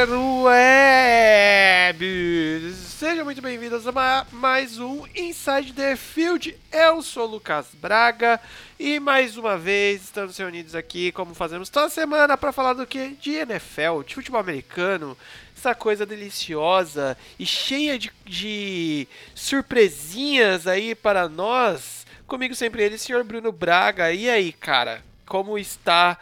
Interwebs! Sejam muito bem-vindos a mais um Inside the Field. Eu sou o Lucas Braga e mais uma vez estamos reunidos aqui, como fazemos toda semana, para falar do que? De NFL, de futebol americano, essa coisa deliciosa e cheia de, de surpresinhas aí para nós. Comigo sempre ele, senhor Bruno Braga. E aí, cara, como está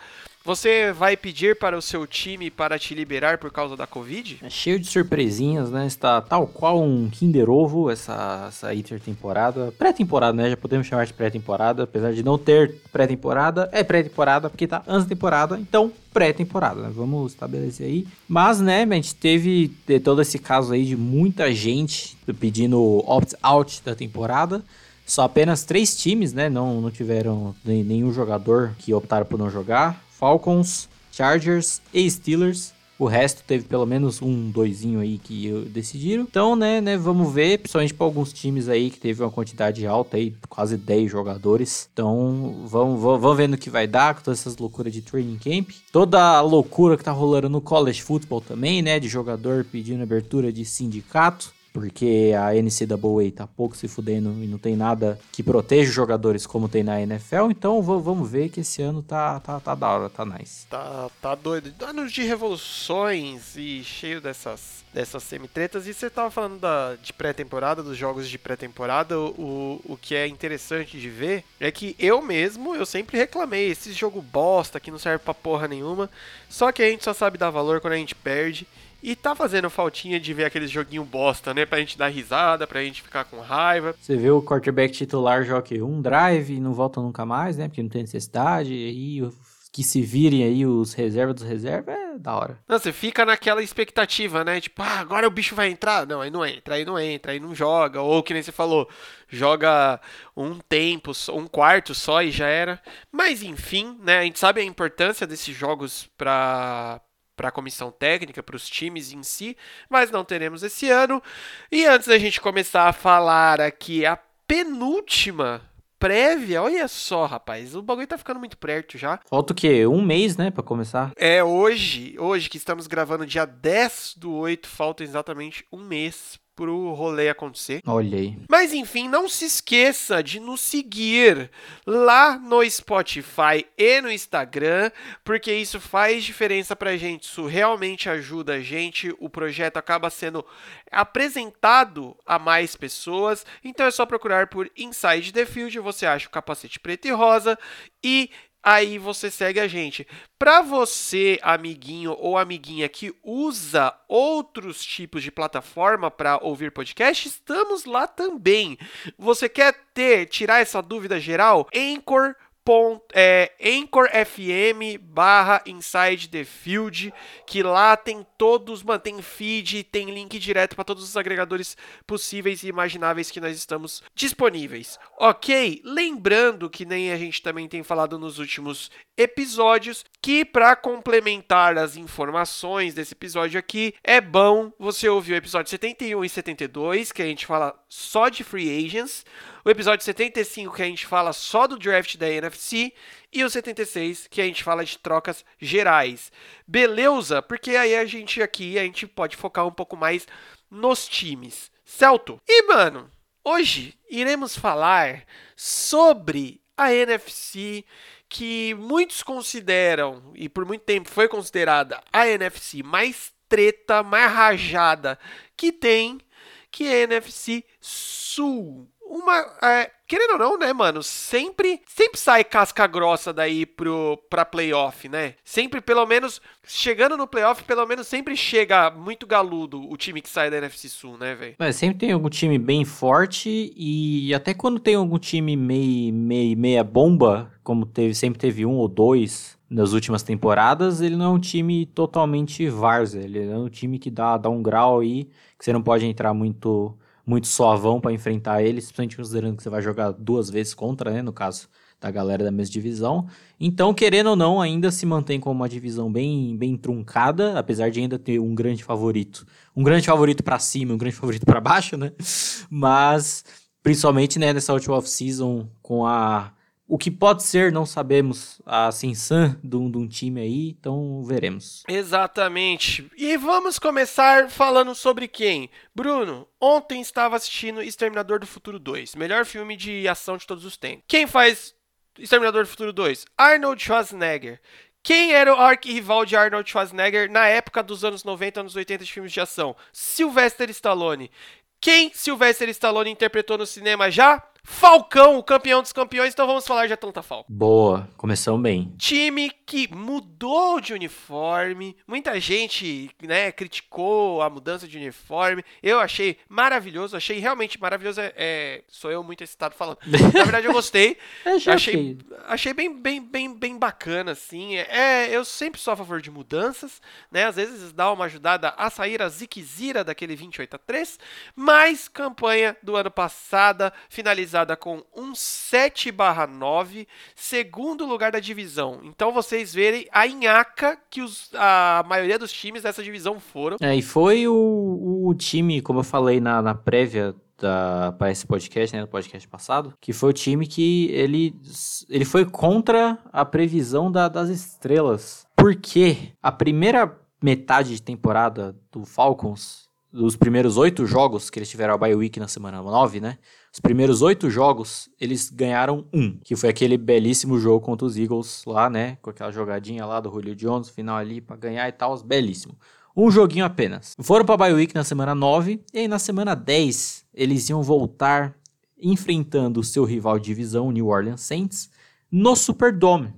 você vai pedir para o seu time para te liberar por causa da Covid? É cheio de surpresinhas, né? Está tal qual um Kinder Ovo essa, essa intertemporada. Pré-temporada, né? Já podemos chamar de pré-temporada, apesar de não ter pré-temporada. É pré-temporada porque tá antes da temporada, então pré-temporada, né? Vamos estabelecer aí. Mas, né, a gente teve todo esse caso aí de muita gente pedindo opt-out da temporada. Só apenas três times, né? Não, não tiveram nenhum jogador que optaram por não jogar. Falcons, Chargers e Steelers. O resto teve pelo menos um doisinho aí que decidiram. Então, né, né, vamos ver, principalmente para alguns times aí que teve uma quantidade alta aí, quase 10 jogadores. Então, vamos, vamos, vamos vendo o que vai dar com todas essas loucuras de training camp. Toda a loucura que tá rolando no college football também, né, de jogador pedindo abertura de sindicato porque a NCAA tá pouco se fudendo e não tem nada que proteja os jogadores como tem na NFL, então vamos ver que esse ano tá, tá, tá da hora, tá nice. Tá, tá doido. Anos de revoluções e cheio dessas, dessas semitretas. E você tava falando da, de pré-temporada, dos jogos de pré-temporada, o, o que é interessante de ver é que eu mesmo, eu sempre reclamei, esse jogo bosta que não serve pra porra nenhuma, só que a gente só sabe dar valor quando a gente perde. E tá fazendo faltinha de ver aquele joguinho bosta, né? Pra gente dar risada, pra gente ficar com raiva. Você vê o quarterback titular joga um drive e não volta nunca mais, né? Porque não tem necessidade. E que se virem aí os reservas dos reservas é da hora. Não, você fica naquela expectativa, né? Tipo, ah, agora o bicho vai entrar. Não, aí não entra, aí não entra, aí não joga. Ou que nem você falou, joga um tempo, um quarto só e já era. Mas enfim, né? A gente sabe a importância desses jogos pra, para a comissão técnica, para os times em si, mas não teremos esse ano. E antes da gente começar a falar aqui a penúltima prévia, olha só, rapaz, o bagulho tá ficando muito perto já. Falta o quê? Um mês, né, para começar? É, hoje, hoje que estamos gravando dia 10 do 8, falta exatamente um mês pro rolê acontecer. Olha aí. Mas enfim, não se esqueça de nos seguir lá no Spotify e no Instagram, porque isso faz diferença pra gente, isso realmente ajuda a gente, o projeto acaba sendo apresentado a mais pessoas, então é só procurar por Inside the Field, você acha o capacete preto e rosa e aí você segue a gente. Para você, amiguinho ou amiguinha que usa outros tipos de plataforma para ouvir podcast, estamos lá também. Você quer ter, tirar essa dúvida geral? É, Anchor FM barra Inside the Field, que lá tem todos, mantém feed, tem link direto para todos os agregadores possíveis e imagináveis que nós estamos disponíveis. Ok? Lembrando que nem a gente também tem falado nos últimos episódios, que para complementar as informações desse episódio aqui, é bom você ouvir o episódio 71 e 72, que a gente fala só de free agents o episódio 75 que a gente fala só do draft da NFC e o 76 que a gente fala de trocas gerais. Beleza? Porque aí a gente aqui a gente pode focar um pouco mais nos times. Certo? E mano, hoje iremos falar sobre a NFC que muitos consideram e por muito tempo foi considerada a NFC mais treta, mais rajada que tem, que é a NFC Sul uma. É, querendo ou não, né, mano? Sempre, sempre sai casca grossa daí pro, pra playoff, né? Sempre, pelo menos, chegando no playoff, pelo menos sempre chega muito galudo o time que sai da NFC Sul, né, velho? É, sempre tem algum time bem forte e até quando tem algum time meio, meio, meia bomba, como teve, sempre teve um ou dois nas últimas temporadas, ele não é um time totalmente várzea, ele é um time que dá, dá um grau aí, que você não pode entrar muito muito suavão para enfrentar eles, principalmente considerando que você vai jogar duas vezes contra, né, no caso da galera da mesma divisão. Então, querendo ou não, ainda se mantém como uma divisão bem, bem truncada, apesar de ainda ter um grande favorito. Um grande favorito para cima, um grande favorito para baixo, né? Mas, principalmente né, nessa última off-season, com a o que pode ser, não sabemos, a ascensão de um, de um time aí, então veremos. Exatamente. E vamos começar falando sobre quem? Bruno, ontem estava assistindo Exterminador do Futuro 2, melhor filme de ação de todos os tempos. Quem faz Exterminador do Futuro 2? Arnold Schwarzenegger. Quem era o arquirrival de Arnold Schwarzenegger na época dos anos 90, anos 80 de filmes de ação? Sylvester Stallone. Quem Sylvester Stallone interpretou no cinema já? Falcão, o campeão dos campeões, então vamos falar de Atlanta Falcons. Boa, começamos bem. Time que mudou de uniforme, muita gente, né, criticou a mudança de uniforme. Eu achei maravilhoso, achei realmente maravilhoso. É, é sou eu muito excitado falando. Na verdade, eu gostei. Eu achei, achei bem, bem, bem, bem bacana, assim. É, eu sempre sou a favor de mudanças, né? Às vezes dá uma ajudada a sair a ziquezira daquele 28 a 3, mas campanha do ano passado finalizada com um 7/9, segundo lugar da divisão. Então vocês verem a inhaca que os, a maioria dos times dessa divisão foram. É, e foi o, o time, como eu falei na, na prévia da, para esse podcast, né, no podcast passado, que foi o time que ele, ele foi contra a previsão da, das estrelas. Porque a primeira metade de temporada do Falcons, dos primeiros oito jogos que eles tiveram a bye week na semana 9, né? Os primeiros oito jogos, eles ganharam um, que foi aquele belíssimo jogo contra os Eagles lá, né? Com aquela jogadinha lá do Julio Jones, final ali para ganhar e tal, belíssimo. Um joguinho apenas. Foram para bye week na semana 9 e aí na semana 10 eles iam voltar enfrentando o seu rival de divisão, o New Orleans Saints, no Superdome.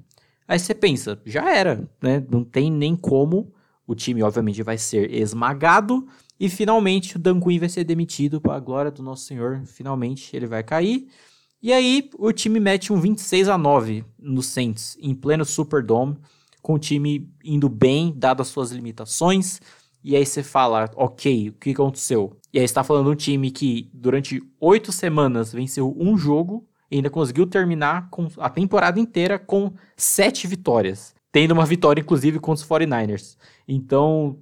Aí você pensa, já era, né? Não tem nem como. O time, obviamente, vai ser esmagado. E finalmente o Dan Quinn vai ser demitido para a glória do nosso Senhor. Finalmente ele vai cair. E aí o time mete um 26 a 9 no Saints, em pleno Superdome, com o time indo bem, dadas as suas limitações. E aí você fala, ok, o que aconteceu? E aí está falando um time que durante oito semanas venceu um jogo e ainda conseguiu terminar com a temporada inteira com sete vitórias. Tendo uma vitória, inclusive, contra os 49ers. Então,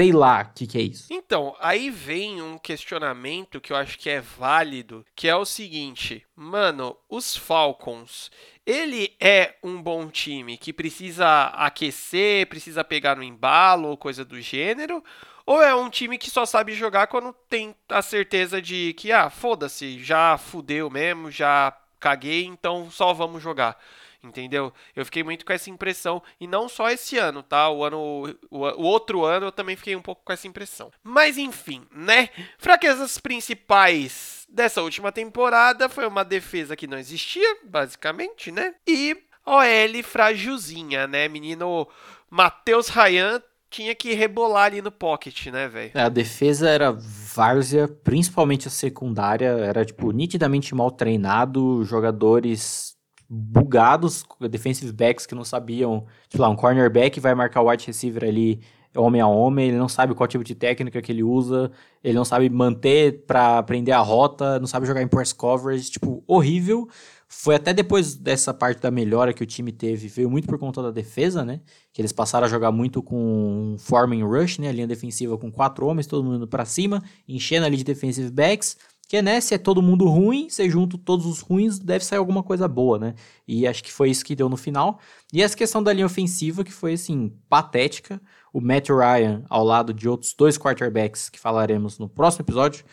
sei lá o que, que é isso. Então, aí vem um questionamento que eu acho que é válido, que é o seguinte, mano, os Falcons, ele é um bom time que precisa aquecer, precisa pegar no embalo ou coisa do gênero, ou é um time que só sabe jogar quando tem a certeza de que, ah, foda-se, já fudeu mesmo, já caguei, então só vamos jogar entendeu? Eu fiquei muito com essa impressão, e não só esse ano, tá? O ano o, o, outro ano eu também fiquei um pouco com essa impressão. Mas enfim, né? Fraquezas principais dessa última temporada foi uma defesa que não existia, basicamente, né? E OL frágilzinha, né? Menino Matheus Ryan tinha que rebolar ali no pocket, né, velho? A defesa era várzea, principalmente a secundária, era tipo nitidamente mal treinado, jogadores bugados, defensive backs que não sabiam, tipo lá, um cornerback vai marcar o wide receiver ali homem a homem, ele não sabe qual tipo de técnica que ele usa, ele não sabe manter para prender a rota, não sabe jogar em press coverage, tipo, horrível. Foi até depois dessa parte da melhora que o time teve, veio muito por conta da defesa, né? Que eles passaram a jogar muito com Foreman Rush, né? A linha defensiva com quatro homens, todo mundo para cima, enchendo ali de defensive backs. Porque, né, se é todo mundo ruim, você junta todos os ruins, deve sair alguma coisa boa, né? E acho que foi isso que deu no final. E essa questão da linha ofensiva, que foi, assim, patética. O Matt Ryan, ao lado de outros dois quarterbacks que falaremos no próximo episódio,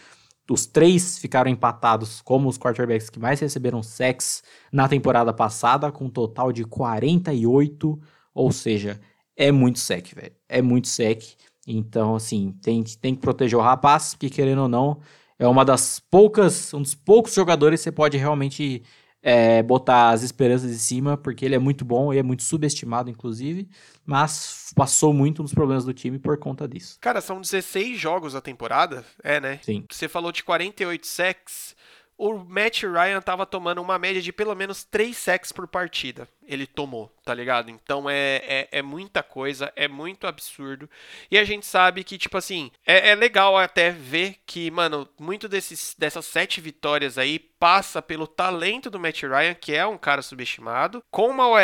os três ficaram empatados como os quarterbacks que mais receberam sacks na temporada passada, com um total de 48, ou seja, é muito sec, velho. É muito sec. Então, assim, tem, tem que proteger o rapaz, porque querendo ou não, é uma das poucas, um dos poucos jogadores que você pode realmente é, botar as esperanças em cima, porque ele é muito bom e é muito subestimado, inclusive, mas passou muito nos problemas do time por conta disso. Cara, são 16 jogos a temporada, é, né? Sim. Você falou de 48 sacks, o Matt Ryan tava tomando uma média de pelo menos 3 sacks por partida. Ele tomou, tá ligado? Então é, é, é, muita coisa, é muito absurdo. E a gente sabe que, tipo assim, é, é legal até ver que, mano, muito desses, dessas sete vitórias aí passa pelo talento do Matt Ryan, que é um cara subestimado. Com uma OL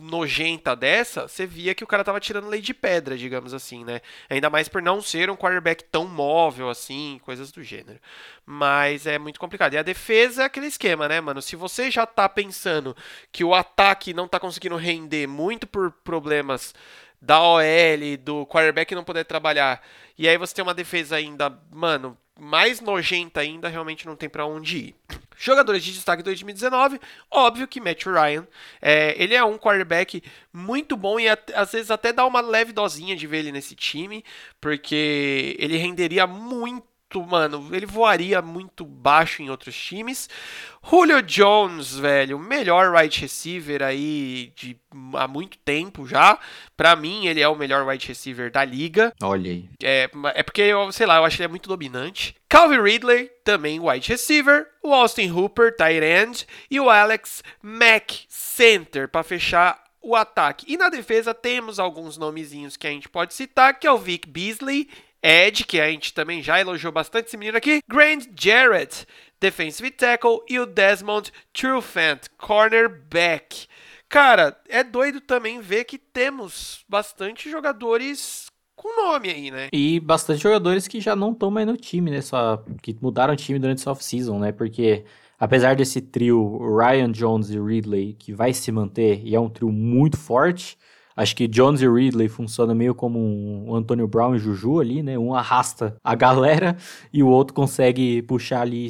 nojenta dessa, você via que o cara tava tirando lei de pedra, digamos assim, né? Ainda mais por não ser um quarterback tão móvel assim, coisas do gênero. Mas é muito complicado. E a defesa é aquele esquema, né, mano? Se você já tá pensando que o ataque não tá conseguindo render muito por problemas da OL, do quarterback não poder trabalhar, e aí você tem uma defesa ainda, mano, mais nojenta ainda, realmente não tem para onde ir. Jogadores de destaque 2019, óbvio que Matt Ryan, é, ele é um quarterback muito bom e às vezes até dá uma leve dosinha de ver ele nesse time, porque ele renderia muito mano, ele voaria muito baixo em outros times. Julio Jones, velho, melhor wide receiver aí de há muito tempo já. Para mim, ele é o melhor wide receiver da liga. Olha aí. É, é porque, eu, sei lá, eu acho que ele é muito dominante. Calvin Ridley, também wide receiver. O Austin Hooper, tight end. E o Alex Mack, center, para fechar o ataque. E na defesa temos alguns nomezinhos que a gente pode citar, que é o Vic Beasley Ed, que a gente também já elogiou bastante esse menino aqui, Grand Jarrett, defensive tackle, e o Desmond Trufant, cornerback. Cara, é doido também ver que temos bastante jogadores com nome aí, né? E bastante jogadores que já não estão mais no time, né? Só que mudaram o time durante essa off-season, né? Porque apesar desse trio Ryan Jones e Ridley que vai se manter e é um trio muito forte, Acho que Jones e Ridley funcionam meio como um Antônio Brown e Juju ali, né? Um arrasta a galera e o outro consegue puxar ali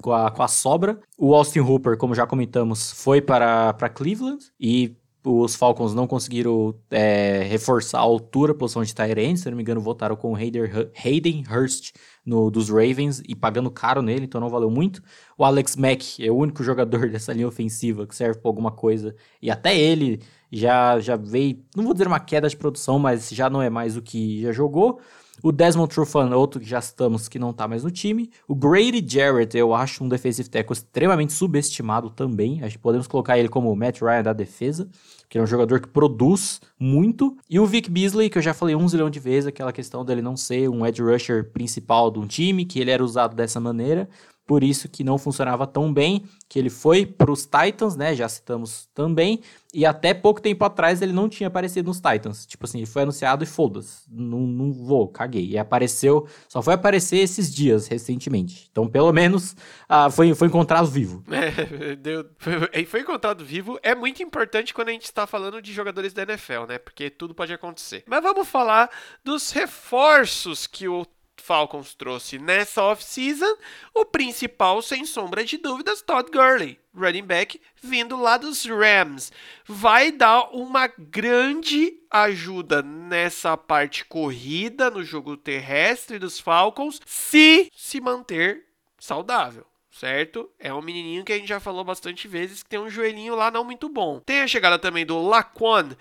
com a, com a sobra. O Austin Hooper, como já comentamos, foi para, para Cleveland e os Falcons não conseguiram é, reforçar a altura, a posição de Tyrant, se não me engano, votaram com o Hayden Hurst no, dos Ravens e pagando caro nele, então não valeu muito. O Alex Mack é o único jogador dessa linha ofensiva que serve para alguma coisa, e até ele já, já veio, não vou dizer uma queda de produção, mas já não é mais o que já jogou. O Desmond Trufant, outro que já estamos, que não tá mais no time. O Grady Jarrett, eu acho um defensive tackle extremamente subestimado também. Acho que podemos colocar ele como o Matt Ryan da defesa, que é um jogador que produz muito. E o Vic Beasley, que eu já falei um zilhão de vezes, aquela questão dele não ser um edge rusher principal de um time, que ele era usado dessa maneira por isso que não funcionava tão bem, que ele foi para os Titans, né? Já citamos também, e até pouco tempo atrás ele não tinha aparecido nos Titans. Tipo assim, ele foi anunciado e foda-se, não, não vou, caguei. E apareceu, só foi aparecer esses dias, recentemente. Então, pelo menos, ah, foi, foi encontrado vivo. É, deu, foi, foi encontrado vivo. É muito importante quando a gente está falando de jogadores da NFL, né? Porque tudo pode acontecer. Mas vamos falar dos reforços que o Falcons trouxe nessa off-season, o principal, sem sombra de dúvidas, Todd Gurley, running back, vindo lá dos Rams. Vai dar uma grande ajuda nessa parte corrida no jogo terrestre dos Falcons, se se manter saudável certo? É um menininho que a gente já falou bastante vezes que tem um joelhinho lá não muito bom. Tem a chegada também do Laquan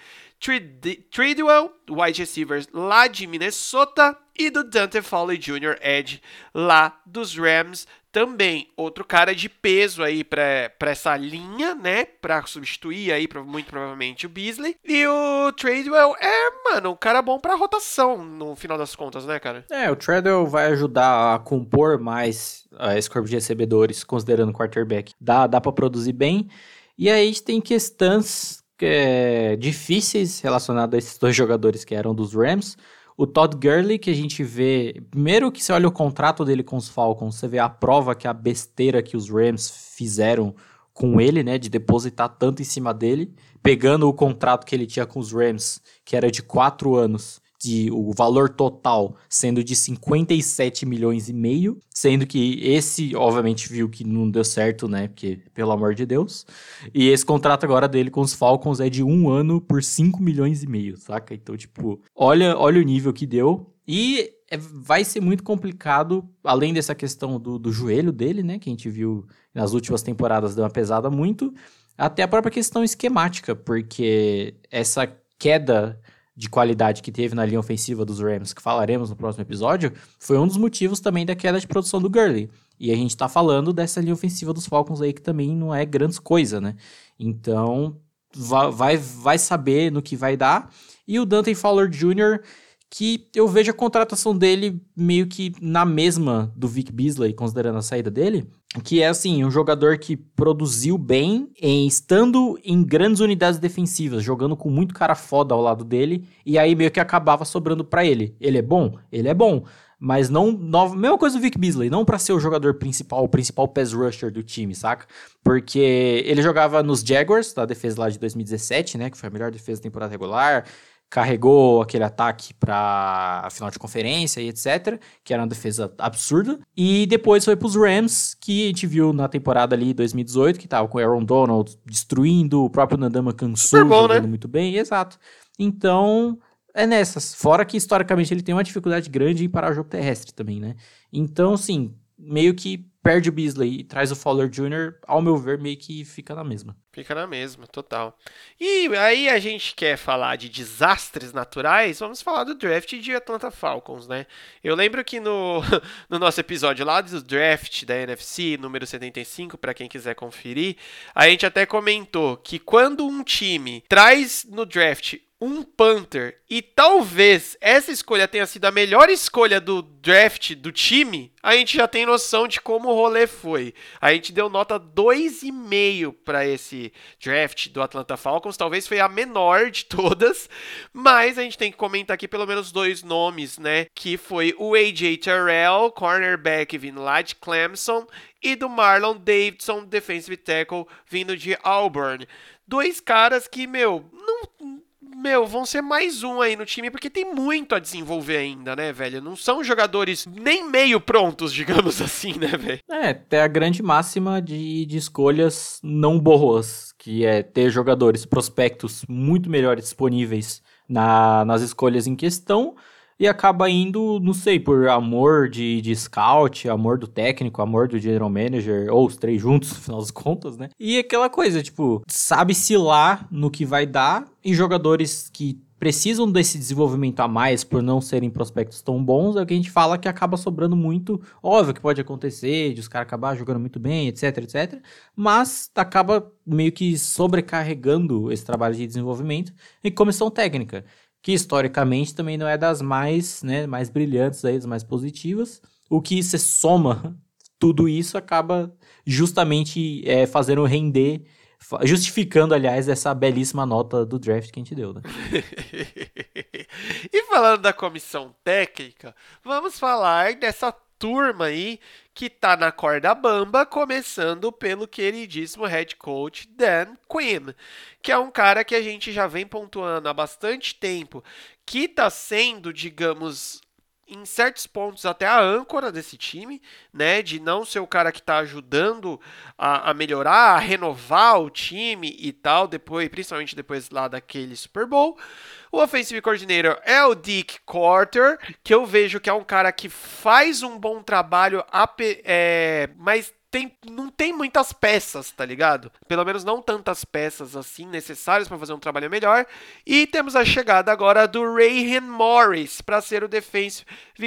Treadwell, wide receivers lá de Minnesota, e do Dante Fowley Jr., Edge, lá dos Rams. Também outro cara de peso aí para essa linha, né? Para substituir aí muito provavelmente o Beasley. E o Treadwell é, mano, um cara bom para rotação no final das contas, né, cara? É, o Treadwell vai ajudar a compor mais uh, esse corpo de recebedores, considerando o quarterback. Dá, dá para produzir bem. E aí a gente tem questões é, difíceis relacionados a esses dois jogadores que eram dos Rams. O Todd Gurley, que a gente vê. Primeiro que você olha o contrato dele com os Falcons, você vê a prova que a besteira que os Rams fizeram com ele, né? De depositar tanto em cima dele. Pegando o contrato que ele tinha com os Rams, que era de quatro anos, de o valor total sendo de 57 milhões e meio, sendo que esse obviamente viu que não deu certo, né? Porque pelo amor de Deus. E esse contrato agora dele com os Falcons é de um ano por 5 milhões e meio, saca? Então, tipo, olha, olha o nível que deu. E é, vai ser muito complicado, além dessa questão do, do joelho dele, né? Que a gente viu nas últimas temporadas deu uma pesada muito. Até a própria questão esquemática, porque essa queda de qualidade que teve na linha ofensiva dos Rams, que falaremos no próximo episódio, foi um dos motivos também da queda de produção do Gurley. E a gente tá falando dessa linha ofensiva dos Falcons aí que também não é grande coisa, né? Então, vai, vai saber no que vai dar. E o Dante Fowler Jr., que eu vejo a contratação dele meio que na mesma do Vic Beasley, considerando a saída dele, que é assim, um jogador que produziu bem em estando em grandes unidades defensivas, jogando com muito cara foda ao lado dele, e aí meio que acabava sobrando para ele. Ele é bom? Ele é bom. Mas não. Mesma coisa do Vic Beasley, não para ser o jogador principal, o principal pass rusher do time, saca? Porque ele jogava nos Jaguars, da defesa lá de 2017, né? Que foi a melhor defesa da temporada regular carregou aquele ataque para a final de conferência e etc, que era uma defesa absurda. E depois foi para os Rams, que a gente viu na temporada ali 2018, que tava com o Aaron Donald destruindo, o próprio Nandama Kansu jogando né? muito bem, exato. Então, é nessas. Fora que historicamente ele tem uma dificuldade grande em parar o jogo terrestre também, né? Então, sim, meio que perde o Beasley e traz o Fowler Jr., ao meu ver, meio que fica na mesma. Fica na mesma, total. E aí a gente quer falar de desastres naturais, vamos falar do draft de Atlanta Falcons, né? Eu lembro que no, no nosso episódio lá do draft da NFC, número 75, para quem quiser conferir, a gente até comentou que quando um time traz no draft um Panther e talvez essa escolha tenha sido a melhor escolha do draft do time, a gente já tem noção de como o rolê foi. A gente deu nota 2,5 para esse draft do Atlanta Falcons, talvez foi a menor de todas, mas a gente tem que comentar aqui pelo menos dois nomes, né? Que foi o AJ Terrell, cornerback vindo lá de Clemson, e do Marlon Davidson, defensive tackle vindo de Auburn. Dois caras que, meu, meu, vão ser mais um aí no time, porque tem muito a desenvolver ainda, né, velho? Não são jogadores nem meio prontos, digamos assim, né, velho? É, tem a grande máxima de, de escolhas não boas, que é ter jogadores, prospectos muito melhores disponíveis na, nas escolhas em questão, e acaba indo, não sei, por amor de, de scout, amor do técnico, amor do general manager, ou os três juntos, no final das contas, né? E aquela coisa, tipo, sabe-se lá no que vai dar, e jogadores que precisam desse desenvolvimento a mais por não serem prospectos tão bons, é o que a gente fala que acaba sobrando muito. Óbvio que pode acontecer, de os caras acabar jogando muito bem, etc, etc. Mas acaba meio que sobrecarregando esse trabalho de desenvolvimento em comissão técnica que historicamente também não é das mais, né, mais brilhantes aí, das mais positivas. O que se soma tudo isso acaba justamente é, fazendo render, justificando, aliás, essa belíssima nota do draft que a gente deu, né? e falando da comissão técnica, vamos falar dessa turma aí que tá na corda bamba, começando pelo queridíssimo head coach Dan Quinn, que é um cara que a gente já vem pontuando há bastante tempo, que tá sendo, digamos, em certos pontos até a âncora desse time, né? De não ser o cara que está ajudando a, a, melhorar, a renovar o time e tal, depois, principalmente depois lá daquele Super Bowl. O offensive coordinator é o Dick Carter, que eu vejo que é um cara que faz um bom trabalho, é, mas tem, não tem muitas peças, tá ligado? Pelo menos não tantas peças assim necessárias para fazer um trabalho melhor. E temos a chegada agora do Rayhan Morris para ser o defensive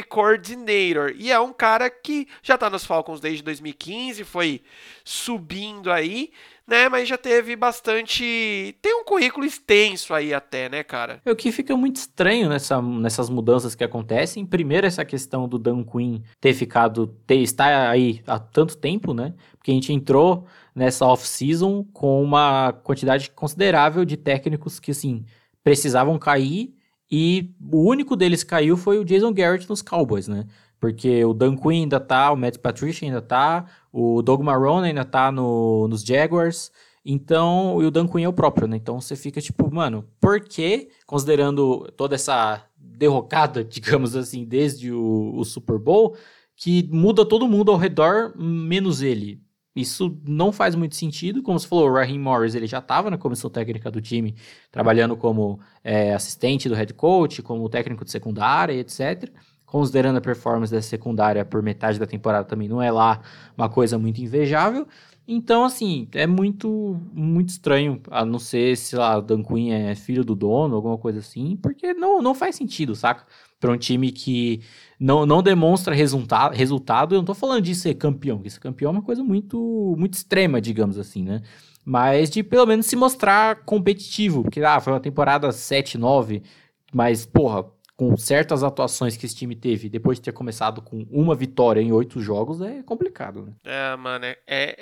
coordinator. E é um cara que já tá nos Falcons desde 2015, foi subindo aí né? Mas já teve bastante. Tem um currículo extenso aí até, né, cara? O que fica muito estranho nessa, nessas mudanças que acontecem. Primeiro, essa questão do Dan Quinn ter ficado. Ter, estar aí há tanto tempo, né? Porque a gente entrou nessa off-season com uma quantidade considerável de técnicos que, assim, precisavam cair. E o único deles que caiu foi o Jason Garrett nos Cowboys, né? Porque o Dan Quinn ainda tá, o Matt Patricia ainda tá, o Doug Marrone ainda tá no, nos Jaguars. Então, e o Dan Quinn é o próprio, né? Então você fica tipo, mano, por que, considerando toda essa derrocada, digamos assim, desde o, o Super Bowl, que muda todo mundo ao redor, menos ele? Isso não faz muito sentido. Como você falou, o Raheem Morris ele já estava na comissão técnica do time, trabalhando como é, assistente do head coach, como técnico de secundária, etc considerando a performance da secundária por metade da temporada também não é lá uma coisa muito invejável. Então, assim, é muito, muito estranho, a não ser se lá Dan Quinn é filho do dono, alguma coisa assim, porque não, não faz sentido, saca? Para um time que não, não demonstra resulta resultado, eu não tô falando de ser campeão, porque ser campeão é uma coisa muito, muito extrema, digamos assim, né? Mas de pelo menos se mostrar competitivo, porque ah, foi uma temporada 7, 9, mas, porra, com certas atuações que esse time teve depois de ter começado com uma vitória em oito jogos, é complicado, né? É, mano, é,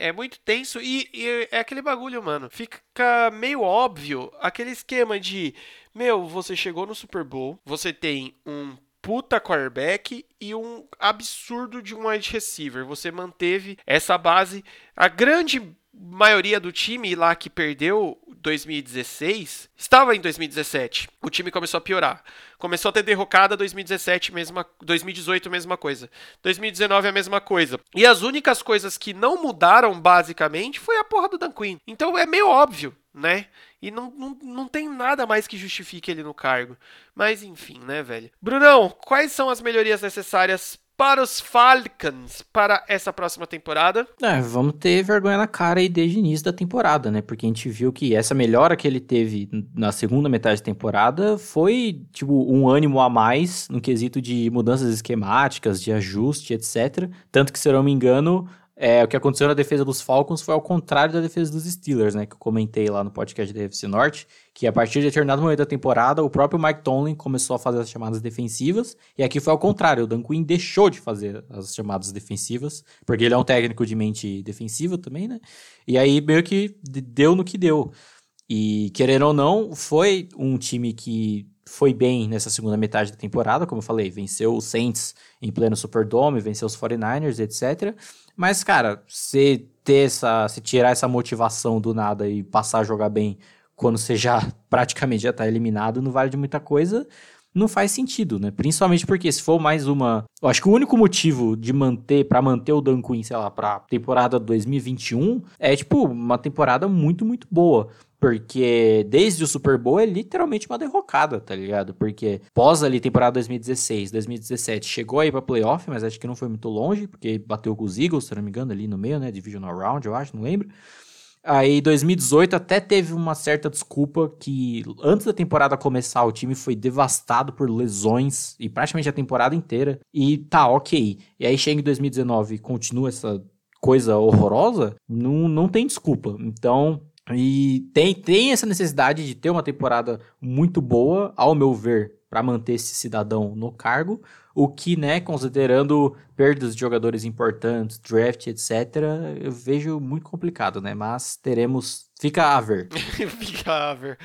é, muito tenso e, e, é aquele bagulho, mano. Fica meio óbvio aquele esquema de, meu, você chegou no Super Bowl, você tem um puta quarterback e um absurdo de um wide receiver. Você manteve essa base. A grande maioria do time lá que perdeu 2016 estava em 2017. O time começou a piorar. Começou a ter derrocada 2017, mesma 2018 mesma coisa. 2019 a mesma coisa. E as únicas coisas que não mudaram basicamente foi a porra do Dan Quinn. Então é meio óbvio, né? E não, não, não tem nada mais que justifique ele no cargo. Mas enfim, né, velho? Brunão, quais são as melhorias necessárias para os Falcons para essa próxima temporada? É, vamos ter vergonha na cara aí desde o início da temporada, né? Porque a gente viu que essa melhora que ele teve na segunda metade da temporada foi, tipo, um ânimo a mais no quesito de mudanças esquemáticas, de ajuste, etc. Tanto que, se eu não me engano, é, o que aconteceu na defesa dos Falcons foi ao contrário da defesa dos Steelers, né? Que eu comentei lá no podcast da UFC Norte, que a partir de determinado momento da temporada, o próprio Mike Tomlin começou a fazer as chamadas defensivas, e aqui foi ao contrário, o Dan Quinn deixou de fazer as chamadas defensivas, porque ele é um técnico de mente defensiva também, né? E aí meio que deu no que deu. E querendo ou não, foi um time que foi bem nessa segunda metade da temporada, como eu falei, venceu o Saints em pleno Superdome, venceu os 49ers, etc. Mas, cara, você ter essa. Se tirar essa motivação do nada e passar a jogar bem quando você já praticamente já tá eliminado, não vale de muita coisa. Não faz sentido, né? Principalmente porque se for mais uma. Eu acho que o único motivo de manter, para manter o Dan Quinn, sei lá, pra temporada 2021 é, tipo, uma temporada muito, muito boa. Porque desde o Super Bowl é literalmente uma derrocada, tá ligado? Porque pós ali temporada 2016, 2017, chegou aí pra playoff, mas acho que não foi muito longe, porque bateu com os Eagles, se não me engano, ali no meio, né? Divisional Round, eu acho, não lembro. Aí 2018 até teve uma certa desculpa que antes da temporada começar o time foi devastado por lesões e praticamente a temporada inteira e tá ok. E aí chega em 2019 e continua essa coisa horrorosa, não, não tem desculpa. Então e tem, tem essa necessidade de ter uma temporada muito boa, ao meu ver, para manter esse cidadão no cargo. O que, né, considerando perdas de jogadores importantes, draft, etc., eu vejo muito complicado, né? Mas teremos. Fica a ver. Fica a ver.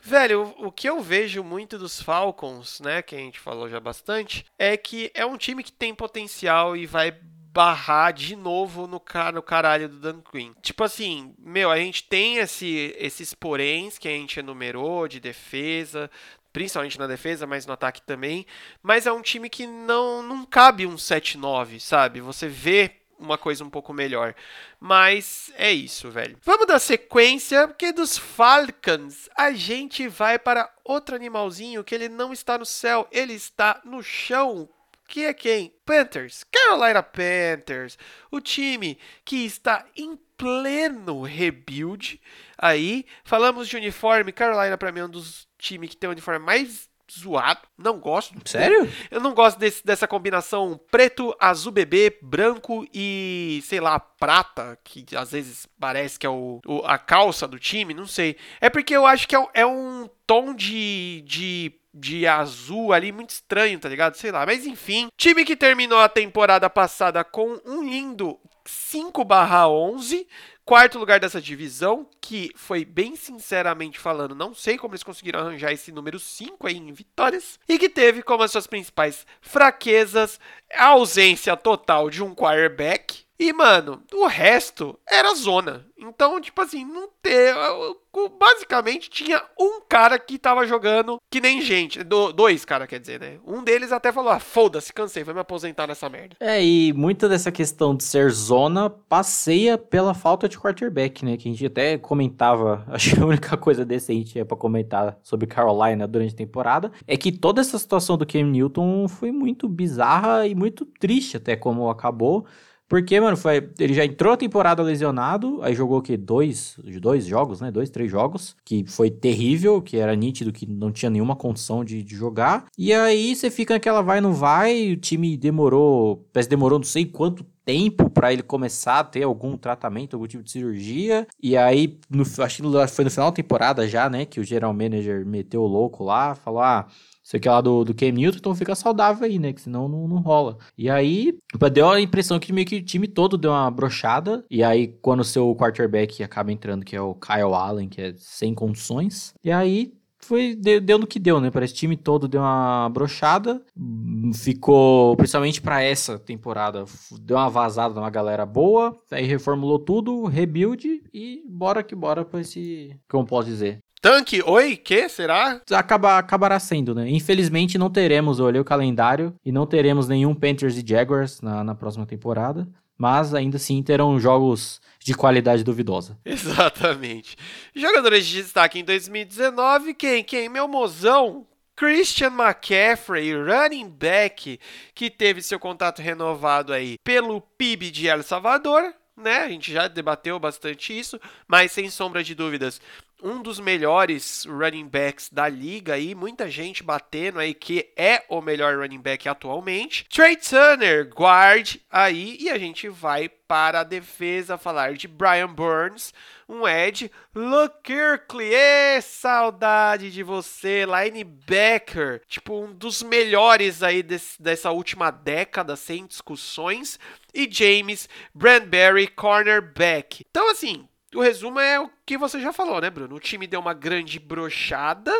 Velho, o que eu vejo muito dos Falcons, né, que a gente falou já bastante, é que é um time que tem potencial e vai barrar de novo no, no caralho do Dan Quinn. Tipo assim, meu, a gente tem esse, esses poréns que a gente enumerou de defesa, principalmente na defesa, mas no ataque também. Mas é um time que não, não cabe um 7-9, sabe? Você vê uma coisa um pouco melhor. Mas é isso, velho. Vamos dar sequência, porque dos Falcons a gente vai para outro animalzinho que ele não está no céu, ele está no chão que é quem? Panthers, Carolina Panthers, o time que está em pleno rebuild. Aí, falamos de uniforme, Carolina para mim é um dos times que tem o uniforme mais zoado, não gosto. Sério? Eu não gosto desse, dessa combinação preto, azul bebê, branco e, sei lá, prata, que às vezes parece que é o, o a calça do time, não sei. É porque eu acho que é, é um tom de, de de azul ali, muito estranho, tá ligado? Sei lá. Mas enfim, time que terminou a temporada passada com um lindo 5/11, quarto lugar dessa divisão, que foi bem sinceramente falando, não sei como eles conseguiram arranjar esse número 5 aí em vitórias, e que teve como as suas principais fraquezas a ausência total de um quarterback. E, mano, o resto era zona. Então, tipo assim, não ter. Basicamente tinha um cara que tava jogando que nem gente. Do, dois cara, quer dizer, né? Um deles até falou: ah, foda-se, cansei, vou me aposentar nessa merda. É, e muita dessa questão de ser zona passeia pela falta de quarterback, né? Que a gente até comentava. Acho que a única coisa decente é pra comentar sobre Carolina durante a temporada é que toda essa situação do Cam Newton foi muito bizarra e muito triste, até como acabou Porque, mano, foi, ele já entrou a temporada lesionado, aí jogou o quê? Dois, dois jogos, né? Dois, três jogos, que foi terrível, que era nítido que não tinha nenhuma condição de, de jogar. E aí você fica naquela vai, não vai, o time demorou, parece demorou não sei quanto tempo para ele começar a ter algum tratamento, algum tipo de cirurgia. E aí, no, acho que foi no final da temporada já, né? Que o general manager meteu o louco lá, falou: ah. Isso aqui é lá do, do Cam Newton, então fica saudável aí, né? Que senão não, não rola. E aí, deu a impressão que meio que o time todo deu uma brochada. E aí, quando o seu quarterback acaba entrando, que é o Kyle Allen, que é sem condições. E aí, foi deu, deu, no que deu, né? Parece que o time todo deu uma brochada, ficou, principalmente para essa temporada, deu uma vazada numa galera boa, aí reformulou tudo, rebuild e bora que bora para esse, como posso dizer, Tanque, oi, que será? Acaba, acabará sendo, né? Infelizmente não teremos, olhei o calendário, e não teremos nenhum Panthers e Jaguars na, na próxima temporada. Mas ainda assim terão jogos de qualidade duvidosa. Exatamente. Jogadores de destaque em 2019, quem? Quem? Meu mozão, Christian McCaffrey, running back, que teve seu contato renovado aí pelo PIB de El Salvador, né? A gente já debateu bastante isso, mas sem sombra de dúvidas, um dos melhores running backs da liga aí, muita gente batendo aí que é o melhor running back atualmente. Trey Turner, guard aí, e a gente vai para a defesa falar de Brian Burns, um Ed. Luke Kirkley, ê, saudade de você, linebacker, tipo um dos melhores aí desse, dessa última década, sem discussões. E James Brandberry, cornerback. Então assim, o resumo é o que você já falou, né, Bruno? O time deu uma grande brochada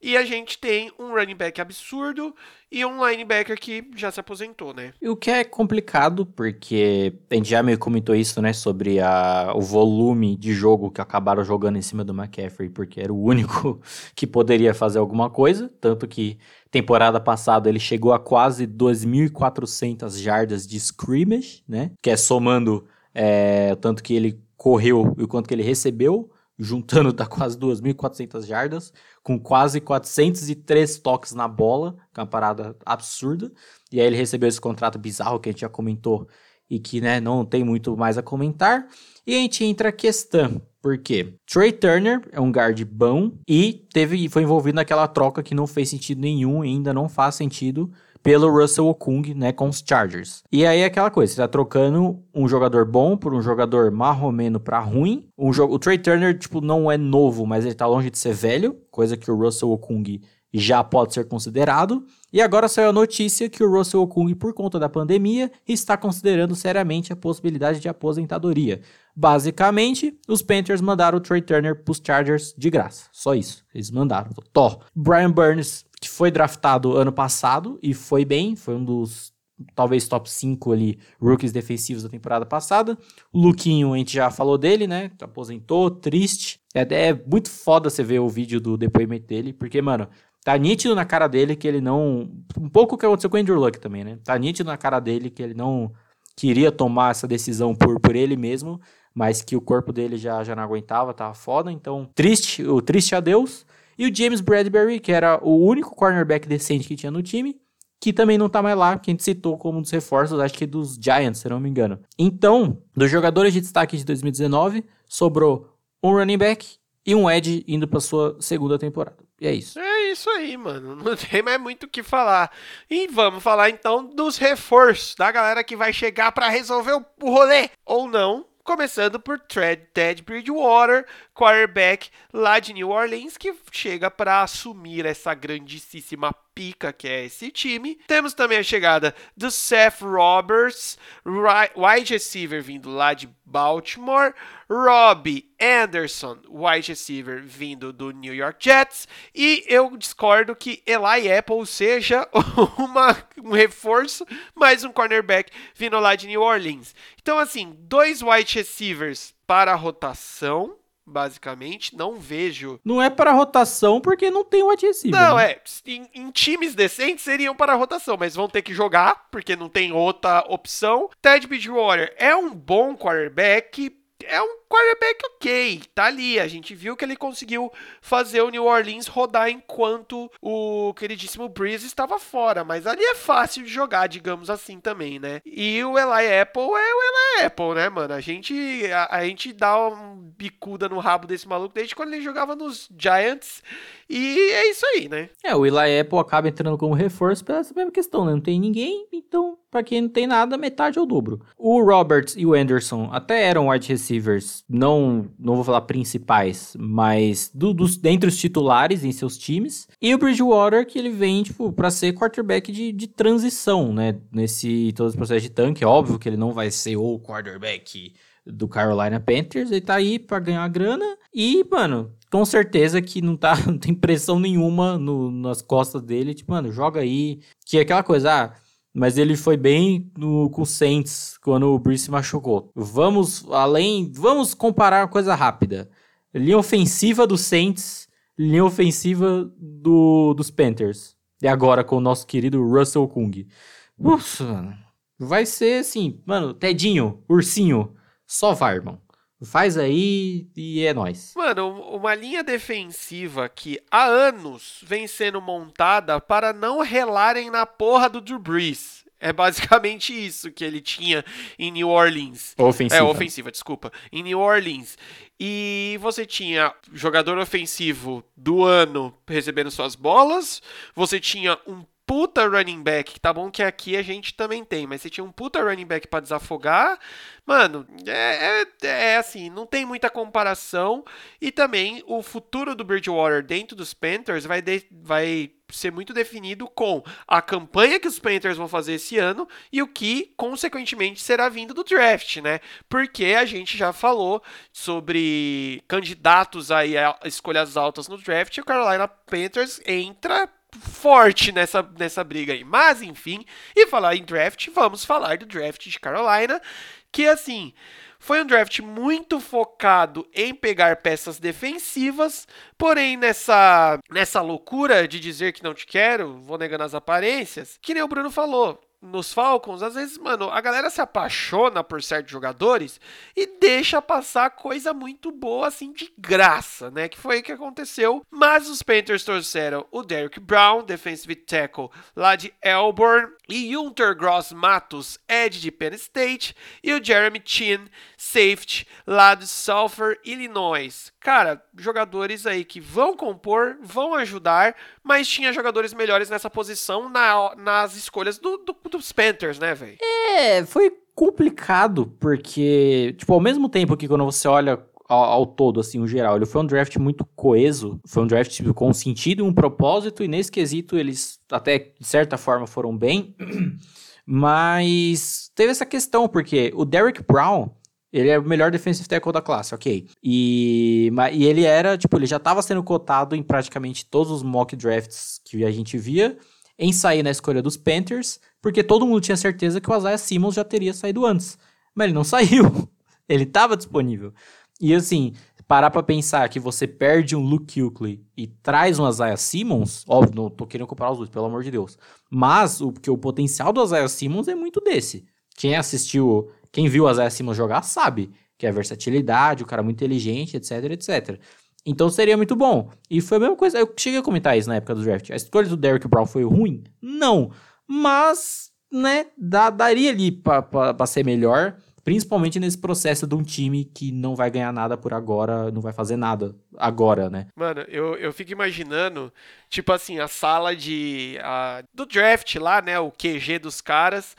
e a gente tem um running back absurdo e um linebacker que já se aposentou, né? E o que é complicado, porque a gente já meio comentou isso, né? Sobre a, o volume de jogo que acabaram jogando em cima do McCaffrey, porque era o único que poderia fazer alguma coisa. Tanto que temporada passada ele chegou a quase 2.400 jardas de scrimmage, né? Que é somando é, tanto que ele correu e o quanto que ele recebeu, juntando tá quase 2.400 jardas, com quase 403 toques na bola, que é uma parada absurda. E aí ele recebeu esse contrato bizarro que a gente já comentou e que né, não tem muito mais a comentar. E a gente entra a questão, porque Trey Turner é um guard bom e teve foi envolvido naquela troca que não fez sentido nenhum e ainda não faz sentido pelo Russell Okung, né, com os Chargers. E aí é aquela coisa, você tá trocando um jogador bom por um jogador marromeno para ruim. Um o Trey Turner, tipo, não é novo, mas ele tá longe de ser velho, coisa que o Russell Okung já pode ser considerado. E agora saiu a notícia que o Russell Okung, por conta da pandemia, está considerando seriamente a possibilidade de aposentadoria. Basicamente, os Panthers mandaram o Trey Turner pros Chargers de graça. Só isso. Eles mandaram. Tó. Brian Burns que foi draftado ano passado e foi bem, foi um dos talvez top 5 ali rookies defensivos da temporada passada. O Luquinho, a gente já falou dele, né? Aposentou, triste. É, é muito foda você ver o vídeo do depoimento dele, porque, mano, tá nítido na cara dele que ele não. Um pouco o que aconteceu com o Andrew Luck também, né? Tá nítido na cara dele que ele não queria tomar essa decisão por, por ele mesmo, mas que o corpo dele já, já não aguentava, tava foda. Então, triste, o triste adeus. E o James Bradbury, que era o único cornerback decente que tinha no time, que também não tá mais lá, que a gente citou como um dos reforços, acho que dos Giants, se não me engano. Então, dos jogadores de destaque de 2019, sobrou um running back e um edge indo para sua segunda temporada. E é isso. É isso aí, mano. Não tem mais muito o que falar. E vamos falar então dos reforços, da galera que vai chegar para resolver o rolê ou não Começando por Ted Bridgewater, quarterback lá de New Orleans, que chega para assumir essa grandíssima pica que é esse time. Temos também a chegada do Seth Roberts, wide receiver vindo lá de Baltimore, Robbie Anderson, wide receiver vindo do New York Jets, e eu discordo que Eli Apple seja uma, um reforço, mais um cornerback vindo lá de New Orleans. Então assim, dois wide receivers para a rotação, basicamente. Não vejo. Não é para rotação porque não tem o receiver. Não, né? é. Em, em, times decentes seriam para rotação, mas vão ter que jogar porque não tem outra opção. Ted Bridgewater é um bom quarterback. É um quarterback ok, tá ali. A gente viu que ele conseguiu fazer o New Orleans rodar enquanto o queridíssimo Breeze estava fora, mas ali é fácil de jogar, digamos assim também, né? E o Eli Apple é o Eli Apple, né, mano? A gente, a, a gente dá uma bicuda no rabo desse maluco desde quando ele jogava nos Giants e é isso aí, né? É, o Eli Apple acaba entrando como reforço pela mesma questão, né? Não tem ninguém, então, para quem não tem nada, metade é o dobro. O Roberts e o Anderson até eram wide receivers, não, não vou falar principais, mas do, dos, dentre os titulares em seus times. E o Bridgewater, que ele vem, tipo, pra ser quarterback de, de transição, né? Nesse todo esse processo de tanque. É óbvio que ele não vai ser o quarterback do Carolina Panthers, ele tá aí para ganhar grana e, mano, com certeza que não tá, não tem pressão nenhuma no, nas costas dele, tipo, mano, joga aí, que é aquela coisa, ah, mas ele foi bem no, com o Saints quando o Brice se machucou. Vamos além, vamos comparar coisa rápida. Linha ofensiva do Saints, linha ofensiva do, dos Panthers. E agora com o nosso querido Russell Kung. Ufa. Vai ser assim, mano, Tedinho, ursinho, só vai, irmão. Faz aí e é nóis. Mano, uma linha defensiva que há anos vem sendo montada para não relarem na porra do Drew Brees. É basicamente isso que ele tinha em New Orleans. Ofensiva. É, ofensiva, desculpa. Em New Orleans. E você tinha jogador ofensivo do ano recebendo suas bolas, você tinha um puta running back, tá bom que aqui a gente também tem, mas você tinha um puta running back para desafogar, mano, é, é, é, assim, não tem muita comparação, e também o futuro do Bridgewater dentro dos Panthers vai, de, vai ser muito definido com a campanha que os Panthers vão fazer esse ano e o que, consequentemente, será vindo do draft, né? Porque a gente já falou sobre candidatos aí a escolhas altas no draft e o Carolina Panthers entra forte nessa, nessa briga aí. Mas, enfim, e falar em draft, vamos falar do draft de Carolina, que assim. Foi um draft muito focado em pegar peças defensivas, porém nessa nessa loucura de dizer que não te quero, vou negando as aparências, que nem o Bruno falou, nos Falcons, às vezes, mano, a galera se apaixona por certos jogadores e deixa passar coisa muito boa, assim, de graça, né? Que foi o que aconteceu. Mas os Panthers trouxeram o Derrick Brown, defensive tackle lá de Elborn, e Junter Gross Matos, Ed de Penn State, e o Jeremy Chin, safety lá de Sulphur, Illinois. Cara, jogadores aí que vão compor, vão ajudar, mas tinha jogadores melhores nessa posição na, nas escolhas do, do, dos Panthers, né, velho? É, foi complicado, porque, tipo, ao mesmo tempo que quando você olha ao, ao, todo, assim, o geral. Ele foi um draft muito coeso, foi um draft tipo, com sentido e um propósito, e nesse quesito eles até, de certa forma, foram bem. Mas teve essa questão, porque o Derek Brown, ele é o melhor defensive tackle da classe, ok. E, e ele era, tipo, ele já estava sendo cotado em praticamente todos os mock drafts que a gente via, em sair na escolha dos Panthers, porque todo mundo tinha certeza que o Isaiah Simmons já teria saído antes. Mas ele não saiu. Ele estava disponível. E assim, parar pra pensar que você perde um Luke Kuechly e traz um Isaiah Simmons, óbvio, não tô querendo comparar os dois, pelo amor de Deus. Mas o que o potencial do Isaiah Simmons é muito desse. Quem assistiu, quem viu o Isaiah Simmons jogar sabe que é versatilidade, o cara muito inteligente, etc, etc. Então seria muito bom. E foi a mesma coisa, eu cheguei a comentar isso na época do draft. A escolha do Derrick Brown foi ruim? Não. Mas, né, dá, daria ali pra ser melhor. Principalmente nesse processo de um time que não vai ganhar nada por agora, não vai fazer nada agora, né? Mano, eu, eu fico imaginando, tipo assim, a sala de. A, do draft lá, né? O QG dos caras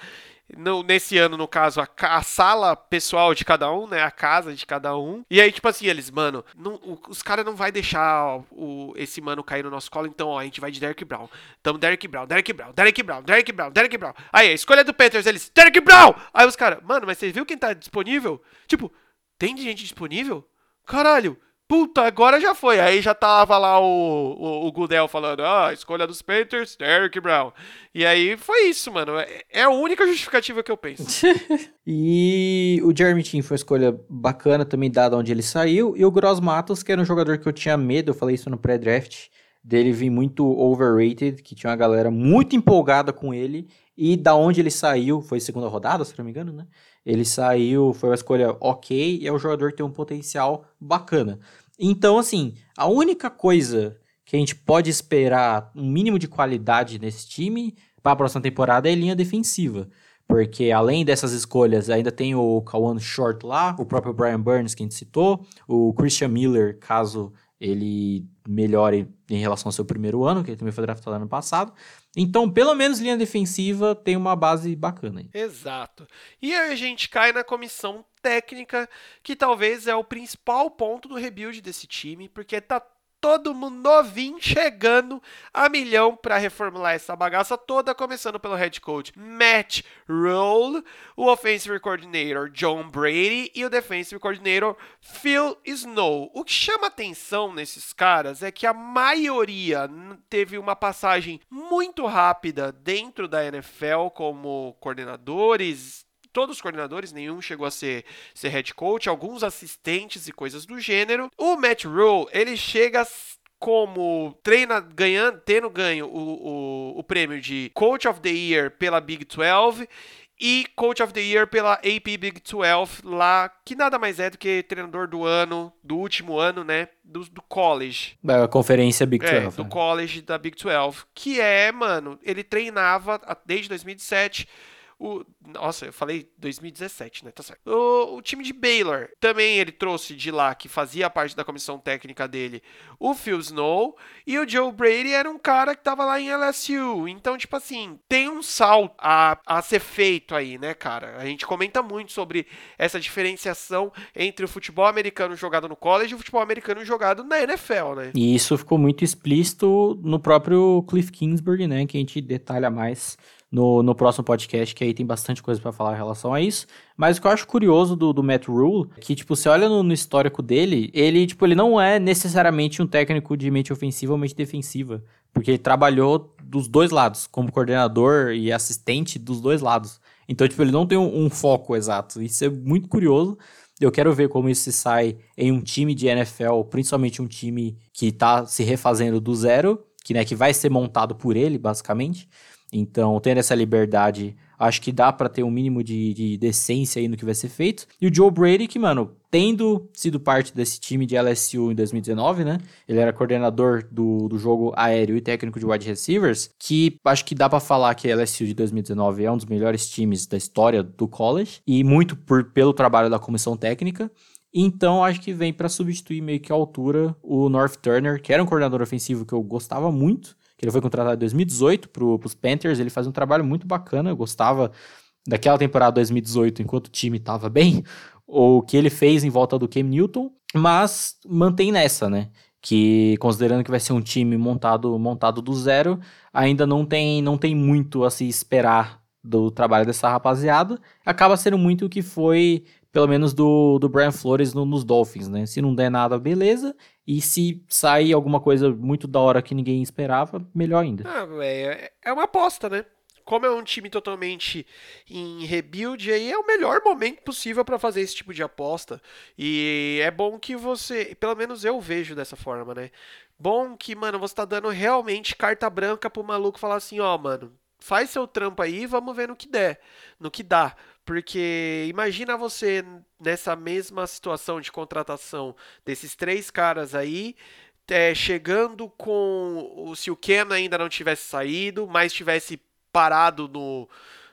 no, nesse ano, no caso, a, a, sala pessoal de cada um, né? A casa de cada um. E aí, tipo assim, eles, mano, não, o, os caras não vai deixar o, esse mano cair no nosso colo, então, ó, a gente vai de Derek Brown. Tamo Derek Brown, Derek Brown, Derek Brown, Derek Brown, Derek Brown. Aí, a escolha do Panthers, eles, Derek Brown! Aí os caras, mano, mas você viu quem tá disponível? Tipo, tem gente disponível? Caralho, Puta, agora já foi. Aí já tava lá o, o, o Gudel falando, ah, escolha dos Panthers, Derrick Brown. E aí foi isso, mano. É, é a única justificativa que eu penso. e o Jeremy Chin foi uma escolha bacana também, dada onde ele saiu. E o Gross Matos, que era um jogador que eu tinha medo, eu falei isso no pré-draft, dele vir muito overrated, que tinha uma galera muito empolgada com ele. E da onde ele saiu, foi segunda rodada, se não me engano, né? Ele saiu, foi uma escolha ok, e é um jogador que tem um potencial bacana. Então, assim, a única coisa que a gente pode esperar um mínimo de qualidade nesse time para a próxima temporada é linha defensiva. Porque além dessas escolhas, ainda tem o Kawan Short lá, o próprio Brian Burns que a gente citou, o Christian Miller, caso ele melhore em relação ao seu primeiro ano, que ele também foi draftado ano passado. Então, pelo menos linha defensiva tem uma base bacana aí. Exato. E aí a gente cai na comissão técnica, que talvez é o principal ponto do rebuild desse time, porque tá todo mundo novinho chegando a milhão para reformular essa bagaça toda, começando pelo head coach Matt Rule, o offensive coordinator John Brady e o defensive coordinator Phil Snow. O que chama atenção nesses caras é que a maioria teve uma passagem muito rápida dentro da NFL como coordenadores, todos os coordenadores, nenhum chegou a ser, ser head coach, alguns assistentes e coisas do gênero. O Matt Rule, ele chega como treina ganhando, tendo ganho o, o, o prêmio de Coach of the Year pela Big 12 e Coach of the Year pela AP Big 12 lá, que nada mais é do que treinador do ano, do último ano, né, do, do college. Da conferência Big 12. É, do né? college da Big 12, que é, mano, ele treinava desde 2007 o, nossa, eu falei 2017, né? Tá certo. O, o, time de Baylor, também ele trouxe de lá, que fazia parte da comissão técnica dele, o Phil Snow. E o Joe Brady era um cara que tava lá em LSU. Então, tipo assim, tem um salto a, a ser feito aí, né, cara? A gente comenta muito sobre essa diferenciação entre o futebol americano jogado no college e o futebol americano jogado na NFL, né? E isso ficou muito explícito no próprio Cliff Kingsbury, né? Que a gente detalha mais no, no próximo podcast, que aí tem bastante coisa para falar em relação a isso. Mas o que eu acho curioso do, do Matt Rule é que, tipo, você olha no, no, histórico dele, ele, tipo, ele não é necessariamente um técnico de mente ofensiva ou mente defensiva. Porque ele trabalhou dos dois lados, como coordenador e assistente dos dois lados. Então, tipo, ele não tem um, um foco exato. Isso é muito curioso. Eu quero ver como isso se sai em um time de NFL, principalmente um time que está se refazendo do zero, que, né, que vai ser montado por ele, basicamente. Então, tendo essa liberdade, acho que dá para ter um mínimo de, de decência aí no que vai ser feito. E o Joe Brady, que, mano, tendo sido parte desse time de LSU em 2019, né? Ele era coordenador do, do jogo aéreo e técnico de wide receivers, que acho que dá para falar que a LSU de 2019 é um dos melhores times da história do college, e muito por, pelo trabalho da comissão técnica. Então, acho que vem para substituir meio que a altura o North Turner, que era um coordenador ofensivo que eu gostava muito, que ele foi contratado em 2018 para os Panthers. Ele faz um trabalho muito bacana. Eu gostava daquela temporada 2018, enquanto o time estava bem, o que ele fez em volta do Cam Newton, mas mantém nessa, né? Que considerando que vai ser um time montado montado do zero, ainda não tem não tem muito a se esperar do trabalho dessa rapaziada. Acaba sendo muito o que foi pelo menos do, do Brian Flores no, nos Dolphins, né? Se não der nada, beleza. E se sair alguma coisa muito da hora que ninguém esperava, melhor ainda. Ah, é, é uma aposta, né? Como é um time totalmente em rebuild, aí é o melhor momento possível para fazer esse tipo de aposta. E é bom que você, pelo menos eu vejo dessa forma, né? Bom que, mano, você tá dando realmente carta branca pro maluco falar assim, ó, oh, mano, faz seu trampo aí, vamos ver no que der, no que dá. Porque imagina você nessa mesma situação de contratação desses três caras aí, é, chegando com. Se o Ken ainda não tivesse saído, mas tivesse parado no,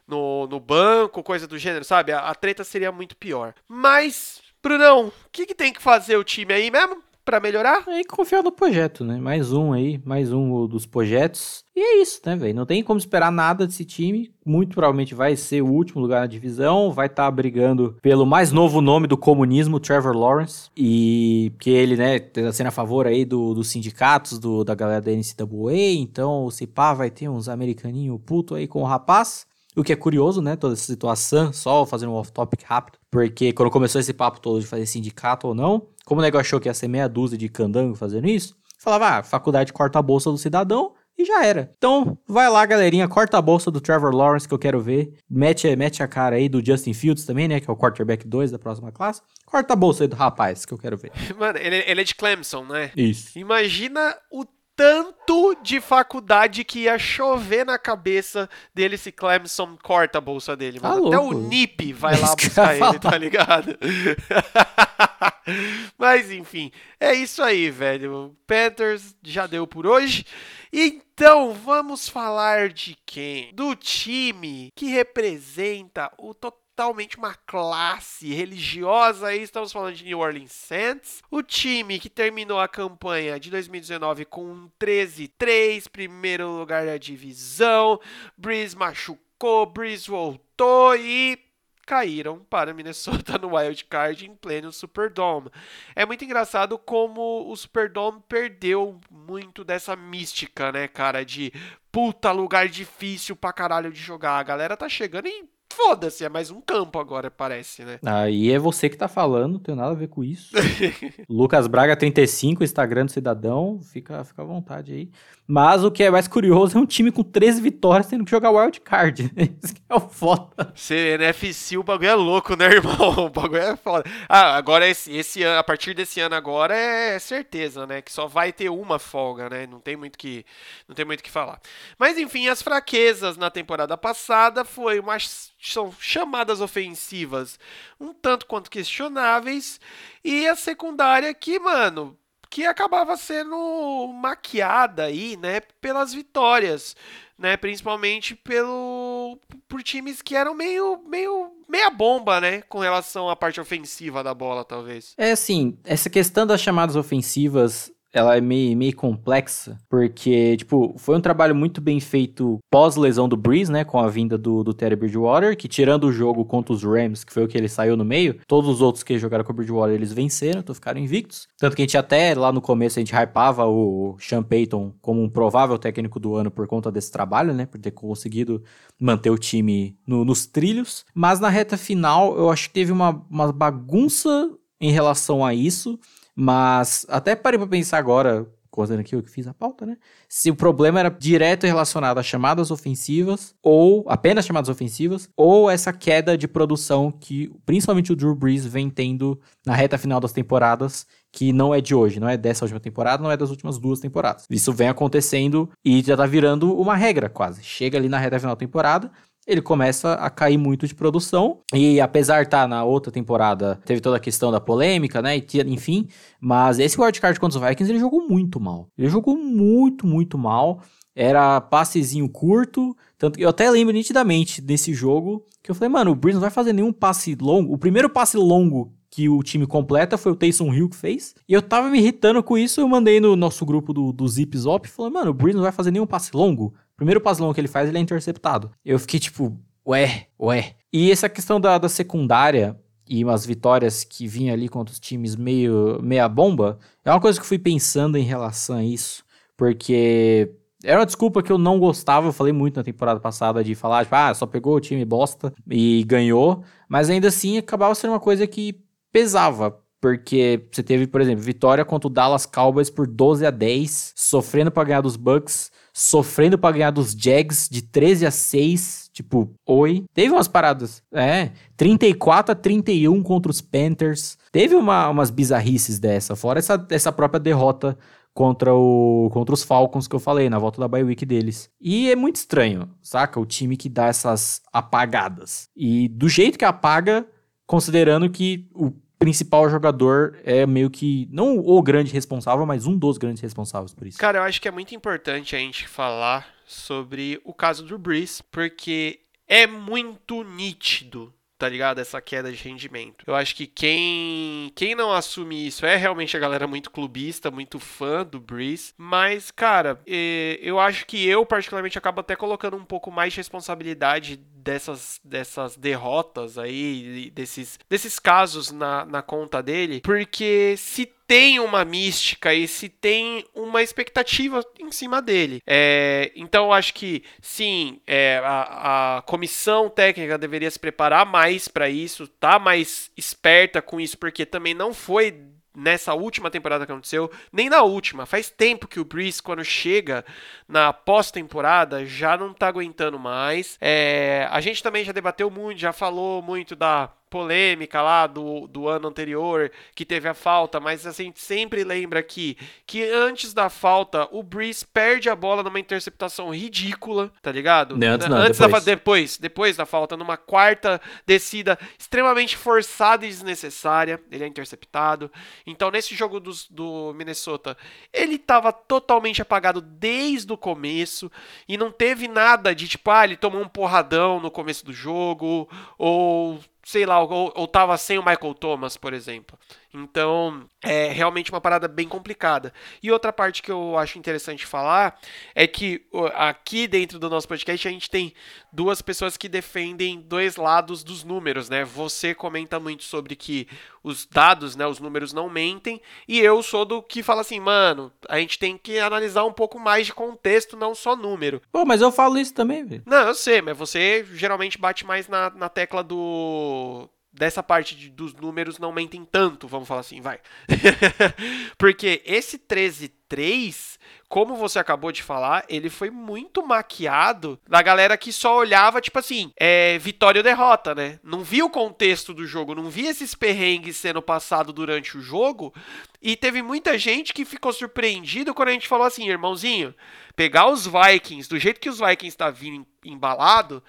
no, no banco, coisa do gênero, sabe? A, a treta seria muito pior. Mas, Brunão, o que, que tem que fazer o time aí mesmo? Para melhorar? É confiar no projeto, né? Mais um aí, mais um dos projetos. E é isso, né, velho? Não tem como esperar nada desse time. Muito provavelmente vai ser o último lugar na divisão. Vai estar tá brigando pelo mais novo nome do comunismo, Trevor Lawrence. E que ele, né, tá sendo a favor aí do, dos sindicatos, do, da galera da NCAA. Então, o Cipá vai ter uns americaninhos puto aí com o rapaz. O que é curioso, né? Toda essa situação, só fazendo um off-topic rápido. Porque quando começou esse papo todo de fazer sindicato ou não, como o negócio achou que ia ser meia dúzia de candango fazendo isso, falava, ah, faculdade corta a bolsa do cidadão e já era. Então, vai lá, galerinha, corta a bolsa do Trevor Lawrence que eu quero ver. Mete, mete a cara aí do Justin Fields também, né? Que é o quarterback 2 da próxima classe. Corta a bolsa aí do rapaz que eu quero ver. Mano, ele, ele é de Clemson, né? Isso. Imagina o tanto de faculdade que ia chover na cabeça dele se Clemson corta a bolsa dele, Tá. Até o. NIP vai lá que eu buscar ele, tá ligado? Mas enfim, é isso aí, velho. Panthers já deu por hoje. Então, vamos falar de quem? Do time que representa o totalmente uma classe religiosa aí, estamos falando de New Orleans Saints. O time que terminou a campanha de 2019 com um 13-3, primeiro lugar da divisão. Breeze machucou, Breeze voltou e caíram para Minnesota no Wild Card em pleno Superdome. É muito engraçado como o Superdome perdeu muito dessa mística, né, cara, de puta lugar difícil pra caralho de jogar. A galera tá chegando e foda-se, é mais um campo agora, parece, né? Aí é você que tá falando, não tem nada a ver com isso. Lucas Braga 35, Instagram do Cidadão, fica, fica à vontade aí. Mas o que é mais curioso é um time com 13 vitórias tendo que jogar wild card. Isso que é o foda. Ser NFC, o bagulho é louco, né, irmão? O bagulho é foda. Ah, agora esse, esse ano, a partir desse ano agora é certeza, né, que só vai ter uma folga, né? Não tem muito que não tem muito que falar. Mas enfim, as fraquezas na temporada passada foi umas são chamadas ofensivas um tanto quanto questionáveis e a secundária que, mano, que acabava sendo maquiada aí, né, pelas vitórias, né, principalmente pelo por times que eram meio meio meia bomba, né, com relação à parte ofensiva da bola, talvez. É assim, essa questão das chamadas ofensivas, ela é meio, meio complexa, porque, tipo, foi um trabalho muito bem feito pós-lesão do Breeze, né, com a vinda do, do Terry Bridgewater, que tirando o jogo contra os Rams, que foi o que ele saiu no meio, todos os outros que jogaram com o Bridgewater, eles venceram, então ficaram invictos. Tanto que a gente até, lá no começo, a gente hypava o Sean Payton como um provável técnico do ano por conta desse trabalho, né, por ter conseguido manter o time no- nos trilhos. Mas na reta final, eu acho que teve uma, uma bagunça em relação a isso, mas até parei pra pensar agora, contando aqui eu que fiz a pauta, né? Se o problema era direto relacionado a chamadas ofensivas, ou apenas chamadas ofensivas, ou essa queda de produção que principalmente o Drew Brees vem tendo na reta final das temporadas, que não é de hoje, não é dessa última temporada, não é das últimas duas temporadas. Isso vem acontecendo e já tá virando uma regra quase. Chega ali na reta final da temporada, ele começa a cair muito de produção. E apesar de estar na outra temporada, teve toda a questão da polêmica, né? e Enfim, mas esse wildcard contra os Vikings, ele jogou muito mal. Ele jogou muito, muito mal. Era passezinho curto. Tanto que eu até lembro nitidamente desse jogo que eu falei, mano, o Breeze não vai fazer nenhum passe longo. O primeiro passe longo que o time completa foi o Taysom Hill que fez. E eu tava me irritando com isso, eu mandei no nosso grupo do, do Zip Zop, falando, mano, o Breeze não vai fazer nenhum passe longo. Primeiro passe longo que ele faz, ele é interceptado. Eu fiquei tipo, ué, ué. E essa questão da, da secundária e umas vitórias que vinha ali contra os times meio meia bomba, é uma coisa que eu fui pensando em relação a isso, porque era uma desculpa que eu não gostava, eu falei muito na temporada passada de falar, tipo, ah, só pegou o time bosta e ganhou, mas ainda assim acabava sendo uma coisa que pesava, porque você teve, por exemplo, vitória contra o Dallas Cowboys por 12 a 10, sofrendo pra ganhar dos Bucks, sofrendo pra ganhar dos Jags de 13 a 6, tipo, oi. Teve umas paradas, é, 34 a 31 contra os Panthers. Teve uma- umas bizarrices dessa, fora essa, essa própria derrota contra, o, contra os Falcons que eu falei, na volta da bye week deles. E é muito estranho, saca? O time que dá essas apagadas. E do jeito que apaga, considerando que o principal jogador é meio que, não o grande responsável, mas um dos grandes responsáveis por isso. Cara, eu acho que é muito importante a gente falar sobre o caso do Breeze, porque é muito nítido, tá ligado? Essa queda de rendimento. Eu acho que quem, quem não assume isso é realmente a galera muito clubista, muito fã do Breeze. Mas, cara, eh, eu acho que eu, particularmente, acabo até colocando um pouco mais de responsabilidade dessas, dessas derrotas aí, desses, desses casos na, na conta dele, porque se tem uma mística e se tem uma expectativa em cima dele. É, então eu acho que sim, é, a, a comissão técnica deveria se preparar mais para isso, tá mais esperta com isso, porque também não foi nessa última temporada que aconteceu, nem na última. Faz tempo que o Breeze, quando chega na pós-temporada, já não tá aguentando mais. É, a gente também já debateu muito, já falou muito da polêmica lá do, do ano anterior, que teve a falta, mas a gente sempre lembra aqui que antes da falta, o Breeze perde a bola numa interceptação ridícula, tá ligado? Não, antes não, antes depois. Da, depois, depois da falta, numa quarta descida extremamente forçada e desnecessária, ele é interceptado. Então, nesse jogo dos, do Minnesota, ele tava totalmente apagado desde o começo e não teve nada de tipo, ah, ele tomou um porradão no começo do jogo, ou sei lá, ou, ou tava sem o Michael Thomas, por exemplo. Então, é realmente uma parada bem complicada. E outra parte que eu acho interessante falar é que aqui dentro do nosso podcast a gente tem duas pessoas que defendem dois lados dos números, né? Você comenta muito sobre que os dados, né, os números não mentem, e eu sou do que fala assim, mano, a gente tem que analisar um pouco mais de contexto, não só número. Pô, mas eu falo isso também, velho. Não, eu sei, mas você geralmente bate mais na, na tecla do dessa parte de, dos números não mentem tanto, vamos falar assim, vai. Porque esse 13-3, como você acabou de falar, ele foi muito maquiado da galera que só olhava, tipo assim, é, vitória ou derrota, né? Não via o contexto do jogo, não via esses perrengues sendo passado durante o jogo. E teve muita gente que ficou surpreendido quando a gente falou assim, irmãozinho, pegar os Vikings, do jeito que os Vikings tá vindo embalado,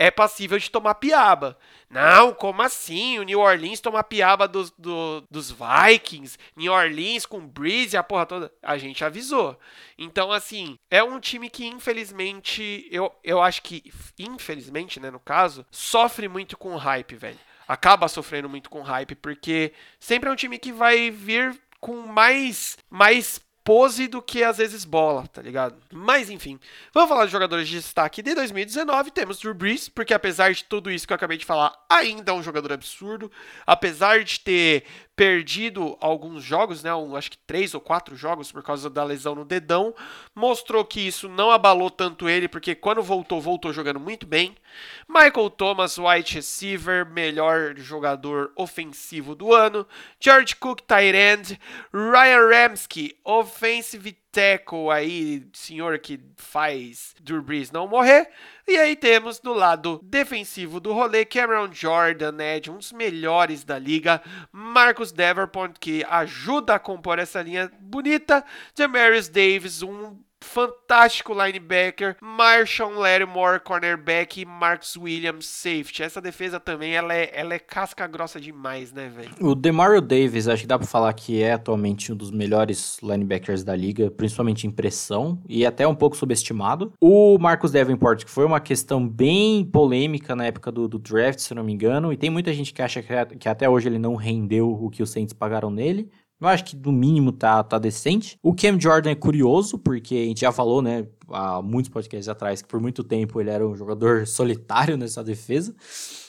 é passível de tomar piaba. Não, como assim? O New Orleans toma piaba dos, do, dos Vikings, New Orleans com Breeze, a porra toda. A gente avisou. Então, assim, é um time que, infelizmente, eu, eu acho que, infelizmente, né, no caso, sofre muito com hype, velho. Acaba sofrendo muito com hype, porque sempre é um time que vai vir com mais, mais pose do que às vezes bola, tá ligado? Mas enfim, vamos falar de jogadores de destaque de 2019. Temos Drew Brees, porque apesar de tudo isso que eu acabei de falar, ainda é um jogador absurdo. Apesar de ter perdido alguns jogos, né? Um, acho que três ou quatro jogos por causa da lesão no dedão. Mostrou que isso não abalou tanto ele, porque quando voltou, voltou jogando muito bem. Michael Thomas, wide receiver, melhor jogador ofensivo do ano. George Cook, tight end. Ryan Ramsky, offensive tackle aí, senhor que faz Drew Brees não morrer. E aí temos do lado defensivo do rolê Cameron Jordan, né, de um dos melhores da liga, Marcus Davenport que ajuda a compor essa linha bonita, Demarius Davis, um fantástico linebacker, Marshall Lattimore, cornerback e Marcus Williams, safety. Essa defesa também, ela é, ela é casca grossa demais, né, velho? O Demario Davis, acho que dá pra falar que é atualmente um dos melhores linebackers da liga, principalmente em pressão, e até um pouco subestimado. O Marcus Davenport, que foi uma questão bem polêmica na época do, do draft, se não me engano, e tem muita gente que acha que, que até hoje ele não rendeu o que os Saints pagaram nele. Eu acho que no mínimo tá, tá decente. O Cam Jordan é curioso, porque a gente já falou, né? Há muitos podcasts atrás que por muito tempo ele era um jogador solitário nessa defesa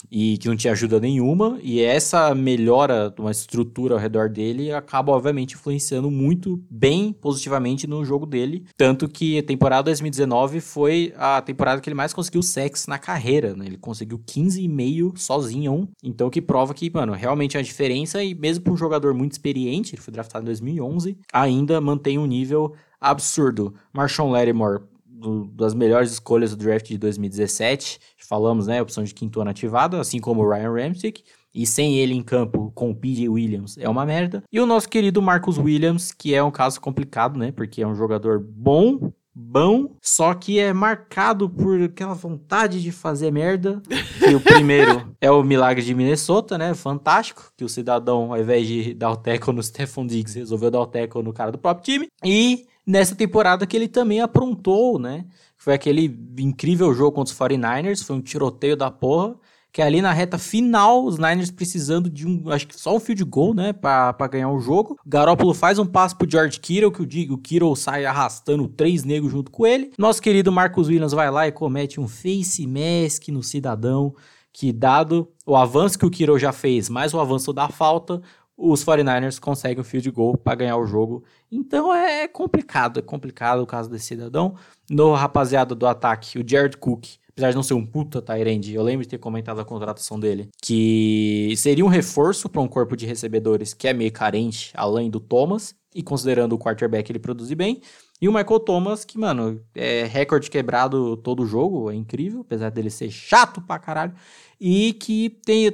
e que não tinha ajuda nenhuma. E essa melhora de uma estrutura ao redor dele acaba, obviamente, influenciando muito bem positivamente no jogo dele. Tanto que a temporada 2019 foi a temporada que ele mais conseguiu sex na carreira. Né? Ele conseguiu 15,5 sozinho. Então, que prova que, mano, realmente é a diferença. E mesmo para um jogador muito experiente, ele foi draftado em 2011, ainda mantém um nível absurdo. Marshawn Lattimore do, das melhores escolhas do draft de 2017. Falamos, né? Opção de quinto ano ativado, assim como o Ryan Ramchick. E sem ele em campo com o PJ Williams é uma merda. E o nosso querido Marcus Williams, que é um caso complicado, né? Porque é um jogador bom, bom, só que é marcado por aquela vontade de fazer merda. E o primeiro é o milagre de Minnesota, né? Fantástico, que o cidadão, ao invés de dar o tackle no Stephon Diggs, resolveu dar o tackle no cara do próprio time. E nessa temporada que ele também aprontou, né? Foi aquele incrível jogo contra os 49ers, foi um tiroteio da porra, que é ali na reta final, os Niners precisando de um, acho que só um field goal, né, pra ganhar o jogo. Garoppolo faz um passo pro George Kittle, que o, o Kittle sai arrastando três negros junto com ele. Nosso querido Marcus Williams vai lá e comete um face mask no cidadão, que dado o avanço que o Kittle já fez, mais o avanço da falta, os 49ers conseguem o field goal para ganhar o jogo. Então é complicado, é complicado o caso desse cidadão. No rapaziada do ataque, o Jared Cook, apesar de não ser um puta Tyrande, eu lembro de ter comentado a contratação dele, que seria um reforço para um corpo de recebedores que é meio carente, além do Thomas, e considerando o quarterback ele produzir bem. E o Michael Thomas, que, mano, é recorde quebrado todo jogo, é incrível, apesar dele ser chato pra caralho. E que tem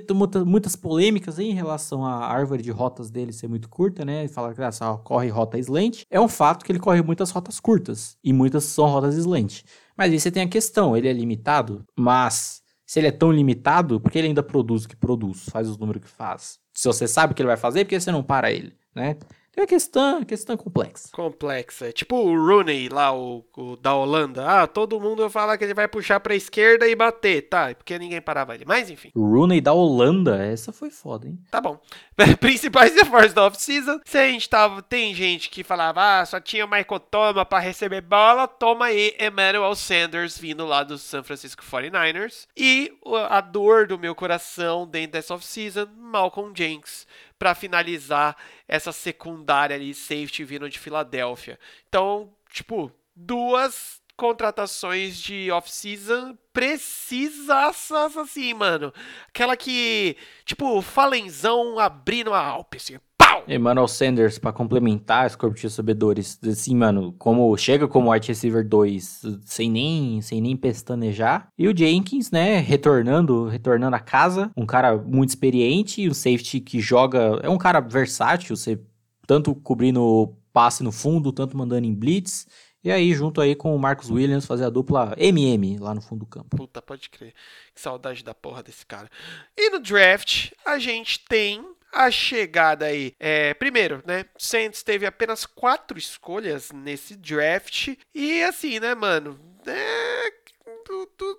muitas polêmicas em relação à árvore de rotas dele ser muito curta, né? Ele fala que ah, só corre rota slant. É um fato que ele corre muitas rotas curtas, e muitas são rotas slant. Mas aí você tem a questão, ele é limitado, mas se ele é tão limitado, por que ele ainda produz o que produz, faz os números que faz? Se você sabe o que ele vai fazer, por que você não para ele, né? É uma questão, questão complexa. Complexa. É tipo o Rooney lá, o, o, da Holanda. Ah, todo mundo fala que ele vai puxar pra esquerda e bater. Tá, porque ninguém parava ele. Mas enfim. Rooney da Holanda, essa foi foda, hein? Tá bom. Principais reforços da off-season. Se a gente tava. Tem gente que falava, ah, só tinha o Michael Thomas pra receber bola. Toma aí Emmanuel Sanders vindo lá do San Francisco 49ers. E a dor do meu coração dentro dessa off-season, Malcolm Jenks para finalizar essa secundária ali, safety vindo de Filadélfia. Então, tipo, duas contratações de off-season precisas assim, mano. Aquela que, tipo, Falenzão abrindo a Alpe, assim! Emmanuel Sanders, para complementar os corpos de recebedores, assim, mano, como chega como wide receiver 2, sem nem, sem nem pestanejar. E o Jenkins, né, retornando, retornando a casa, um cara muito experiente, um safety que joga, é um cara versátil, você tanto cobrindo passe no fundo, tanto mandando em blitz. E aí, junto aí com o Marcos Williams, fazer a dupla MM lá no fundo do campo. Puta, pode crer. Que saudade da porra desse cara. E no draft, a gente tem a chegada aí. É, primeiro, né? Saints teve apenas quatro escolhas nesse draft. E assim, né, mano? É,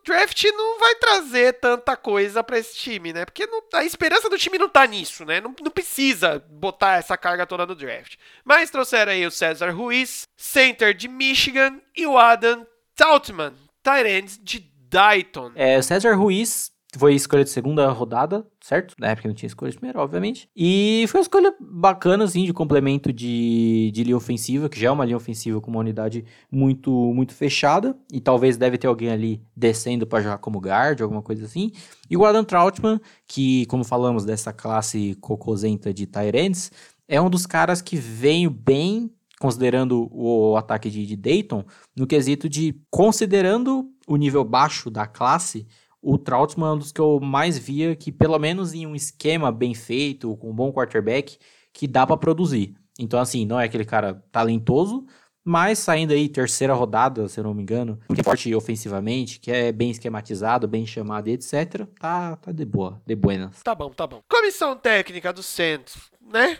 draft não vai trazer tanta coisa para esse time, né? Porque não, a esperança do time não tá nisso, né? Não, não, precisa botar essa carga toda no draft. Mas trouxeram aí o César Ruiz, center de Michigan, e o Adam Tautman, tight de Dayton. É, o César Ruiz foi escolha de segunda rodada, certo? Na época não tinha escolha de primeira, obviamente. E foi uma escolha bacana, assim, de complemento de, de linha ofensiva, que já é uma linha ofensiva com uma unidade muito, muito fechada. E talvez deve ter alguém ali descendo para jogar como guard, alguma coisa assim. E o Adam Troutman, que, como falamos dessa classe cocosenta de Tyrants, é um dos caras que veio bem considerando o ataque de, de Dayton, no quesito de considerando o nível baixo da classe, o Trautmann é um dos que eu mais via que, pelo menos em um esquema bem feito, com um bom quarterback, que dá para produzir. Então, assim, não é aquele cara talentoso, mas saindo aí terceira rodada, se eu não me engano, que é forte ofensivamente, que é bem esquematizado, bem chamado, etc. Tá, tá de boa, de buenas. Tá bom, tá bom. Comissão técnica do Santos, né?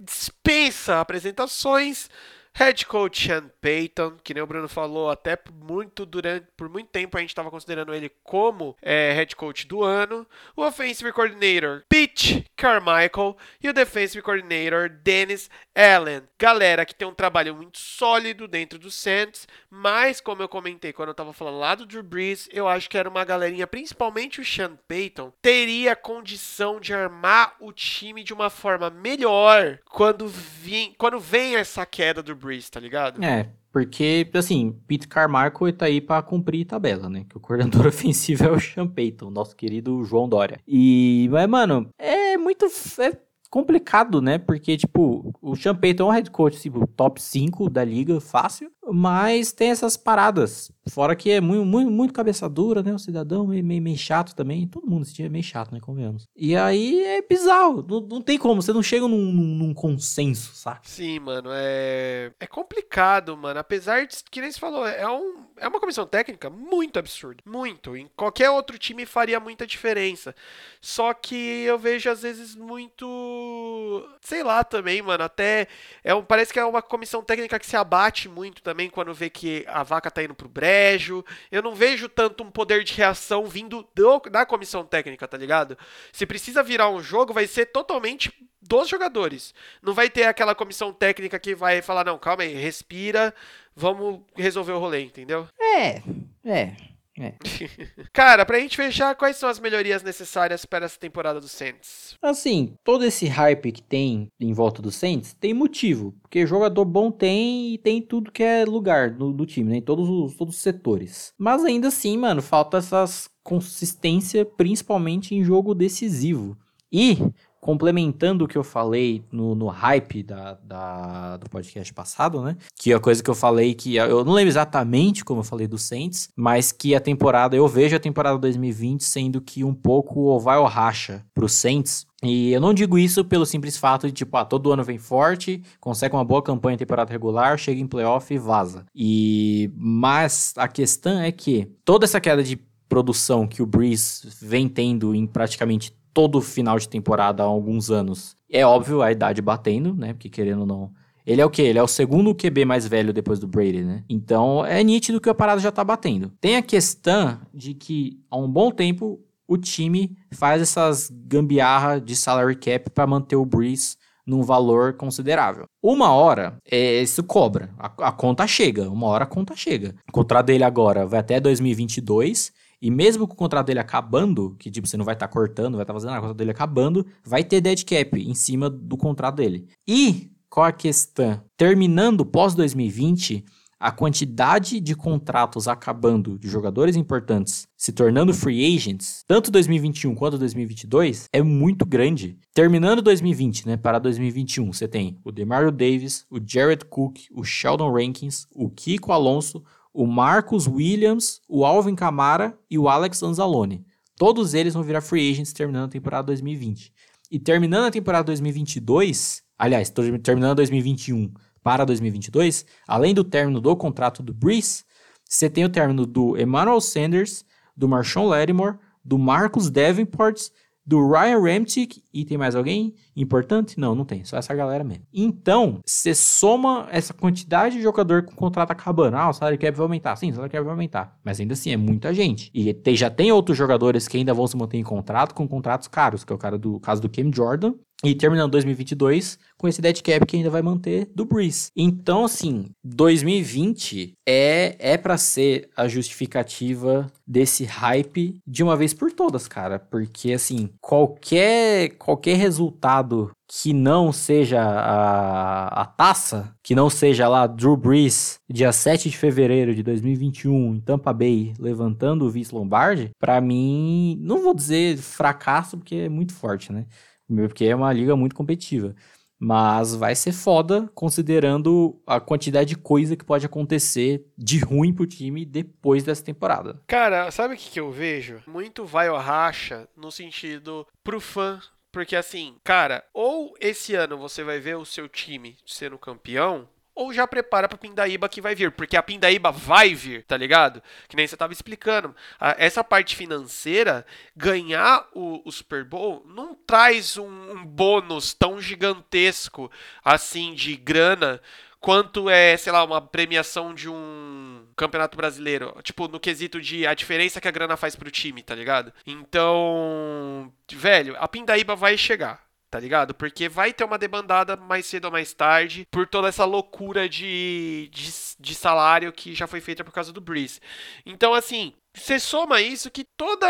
Dispensa apresentações. Head coach Sean Payton, que nem o Bruno falou, até muito durante por muito tempo a gente estava considerando ele como é, head coach do ano. O offensive coordinator Pete Carmichael e o defensive coordinator Dennis Allen. Galera que tem um trabalho muito sólido dentro do Saints, mas como eu comentei quando eu estava falando lá do Drew Brees, eu acho que era uma galerinha, principalmente o Sean Payton, teria condição de armar o time de uma forma melhor quando, vim, quando vem essa queda do Breeze, tá ligado? É, porque, assim, Pete Carmichael tá aí pra cumprir tabela, né? Que o coordenador ofensivo é o Sean Payton, nosso querido João Dória. E, mas, mano, é muito... É complicado, né? Porque, tipo, o Sean Payton é um head coach, tipo, top 5 da liga, fácil. Mas tem essas paradas. Fora que é muito, muito, muito cabeça dura, né? O cidadão meio, meio, meio chato também. Todo mundo se é meio chato, né? Convenhamos. E aí é bizarro. Não, não tem como. Você não chega num, num, num, consenso, sabe? Sim, mano. É, é complicado, mano. Apesar de, que nem você falou, é, um, é uma comissão técnica muito absurda. Muito. Em qualquer outro time faria muita diferença. Só que eu vejo às vezes muito. Sei lá também, mano. Até. É um, parece que é uma comissão técnica que se abate muito também quando vê que a vaca tá indo pro brejo. Eu não vejo tanto um poder de reação vindo do, da comissão técnica, tá ligado? Se precisa virar um jogo, vai ser totalmente dos jogadores. Não vai ter aquela comissão técnica que vai falar, não, calma aí, respira, vamos resolver o rolê, entendeu? É, é. É. Cara, pra gente fechar, quais são as melhorias necessárias para essa temporada do Saints? Assim, todo esse hype que tem em volta do Saints tem motivo. Porque jogador bom tem e tem tudo que é lugar do, do time, né? Em todos os, todos os setores. Mas ainda assim, mano, falta essas consistência, principalmente em jogo decisivo. E complementando o que eu falei no, no hype da, da, do podcast passado, né? Que a coisa que eu falei que eu não lembro exatamente como eu falei do Saints, mas que a temporada, eu vejo a temporada 2020 sendo que um pouco ou vai ou racha pro Saints, e eu não digo isso pelo simples fato de, tipo, ah, todo ano vem forte, consegue uma boa campanha em temporada regular, chega em playoff e vaza. E mas a questão é que toda essa queda de produção que o Breeze vem tendo em praticamente todo final de temporada há alguns anos. É óbvio a idade batendo, né? Porque querendo ou não. Ele é o quê? Ele é o segundo QB mais velho depois do Brady, né? Então é nítido que a parada já tá batendo. Tem a questão de que há um bom tempo o time faz essas gambiarra de salary cap para manter o Breeze num valor considerável. Uma hora, é, isso cobra. A, a, conta chega. Uma hora a conta chega. O contrato dele agora vai até 2022 e mesmo com o contrato dele acabando, que tipo, você não vai estar tá cortando, vai estar tá fazendo nada, o contrato dele acabando, vai ter dead cap em cima do contrato dele. E qual a questão? Terminando pós 2020, a quantidade de contratos acabando de jogadores importantes se tornando free agents, tanto 2021 quanto 2022, é muito grande. Terminando 2020, né, para 2021, você tem o Demario Davis, o Jared Cook, o Sheldon Rankins, o Kiko Alonso, o Marcus Williams, o Alvin Kamara e o Alex Anzalone. Todos eles vão virar free agents terminando a temporada 2020. E terminando a temporada 2022, aliás, terminando 2021 para 2022, além do término do contrato do Breeze, você tem o término do Emmanuel Sanders, do Marshawn Lattimore, do Marcus Davenport do Ryan Ramchick e tem mais alguém importante? Não, não tem, só essa galera mesmo. Então, você soma essa quantidade de jogador com contrato acabando. Ah, o salário cap vai aumentar. Sim, o salário cap vai aumentar. Mas ainda assim, é muita gente. E tem, já tem outros jogadores que ainda vão se manter em contrato com contratos caros, que é o cara do caso do Cam Jordan e terminando 2022 com esse dead cap que ainda vai manter do Breeze. Então, assim, 2020 é é para ser a justificativa desse hype de uma vez por todas, cara, porque assim, qualquer qualquer resultado que não seja a, a taça, que não seja lá Drew Brees, dia 7 de fevereiro de 2021, em Tampa Bay, levantando o Vince Lombardi, para mim, não vou dizer fracasso, porque é muito forte, né? Porque é uma liga muito competitiva. Mas vai ser foda considerando a quantidade de coisa que pode acontecer de ruim pro time depois dessa temporada. Cara, sabe o que, que eu vejo? Muito vai ou racha no sentido pro fã. Porque assim, cara, ou esse ano você vai ver o seu time sendo campeão, ou já prepara pra Pindaíba que vai vir, porque a Pindaíba vai vir, tá ligado? Que nem você tava explicando. essa parte financeira, ganhar o, o Super Bowl não traz um, um bônus tão gigantesco assim de grana quanto é, sei lá, uma premiação de um campeonato brasileiro. Tipo, no quesito de a diferença que a grana faz pro time, tá ligado? Então, velho, a Pindaíba vai chegar tá ligado? Porque vai ter uma debandada mais cedo ou mais tarde por toda essa loucura de, de, de salário que já foi feita por causa do Breeze. Então, assim, você soma isso que toda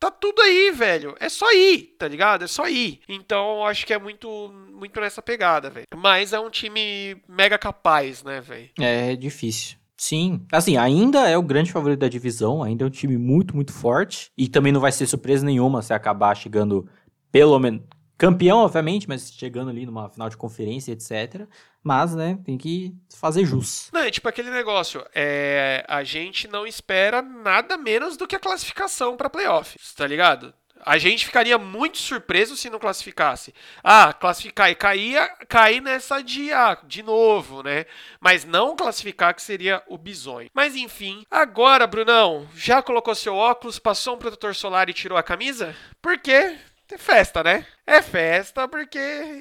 tá tudo aí, velho. É só ir, tá ligado? É só ir. Então, acho que é muito muito nessa pegada, velho. Mas é um time mega capaz, né, velho? É, é difícil. Sim, assim, ainda é o grande favorito da divisão, ainda é um time muito, muito forte. E também não vai ser surpresa nenhuma se acabar chegando pelo menos Campeão, obviamente, mas chegando ali numa final de conferência, etc. Mas, né, tem que fazer jus. Não, é tipo aquele negócio. É, a gente não espera nada menos do que a classificação para playoffs, tá ligado? A gente ficaria muito surpreso se não classificasse. Ah, classificar e cair, cair nessa de A, de novo, né? Mas não classificar que seria o bizonho. Mas enfim, agora, Brunão, já colocou seu óculos, passou um protetor solar e tirou a camisa? Por quê? É festa, né? É festa porque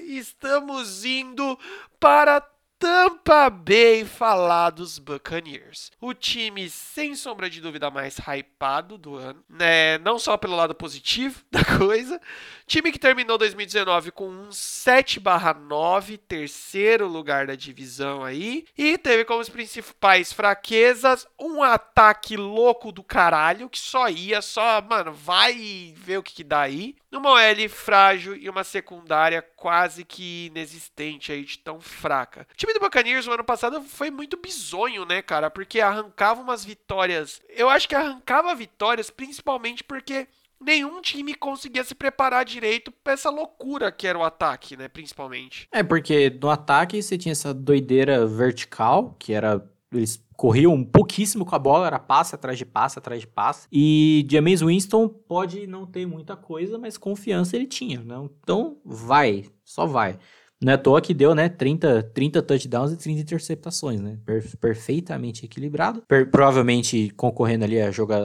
estamos indo para Tampa Bay falar dos Buccaneers. O time, sem sombra de dúvida, mais hypado do ano, né? Não só pelo lado positivo da coisa. Time que terminou 2019 com um 7/9, terceiro lugar da divisão aí, e teve como principais fraquezas um ataque louco do caralho, que só ia, só, mano, vai ver o que, que dá aí. Uma OL frágil e uma secundária quase que inexistente aí de tão fraca. O time do Buccaneers no ano passado foi muito bizonho, né, cara? Porque arrancava umas vitórias. Eu acho que arrancava vitórias principalmente porque nenhum time conseguia se preparar direito pra essa loucura que era o ataque, né, principalmente. É, porque no ataque você tinha essa doideira vertical, que era eles corriam pouquíssimo com a bola, era passe atrás de passe atrás de passe. E James Winston pode não ter muita coisa, mas confiança ele tinha, né? Então vai, só vai. Não é à toa que deu, né, 30, 30 touchdowns e 30 interceptações, né? Per perfeitamente equilibrado. Per provavelmente concorrendo ali a jogar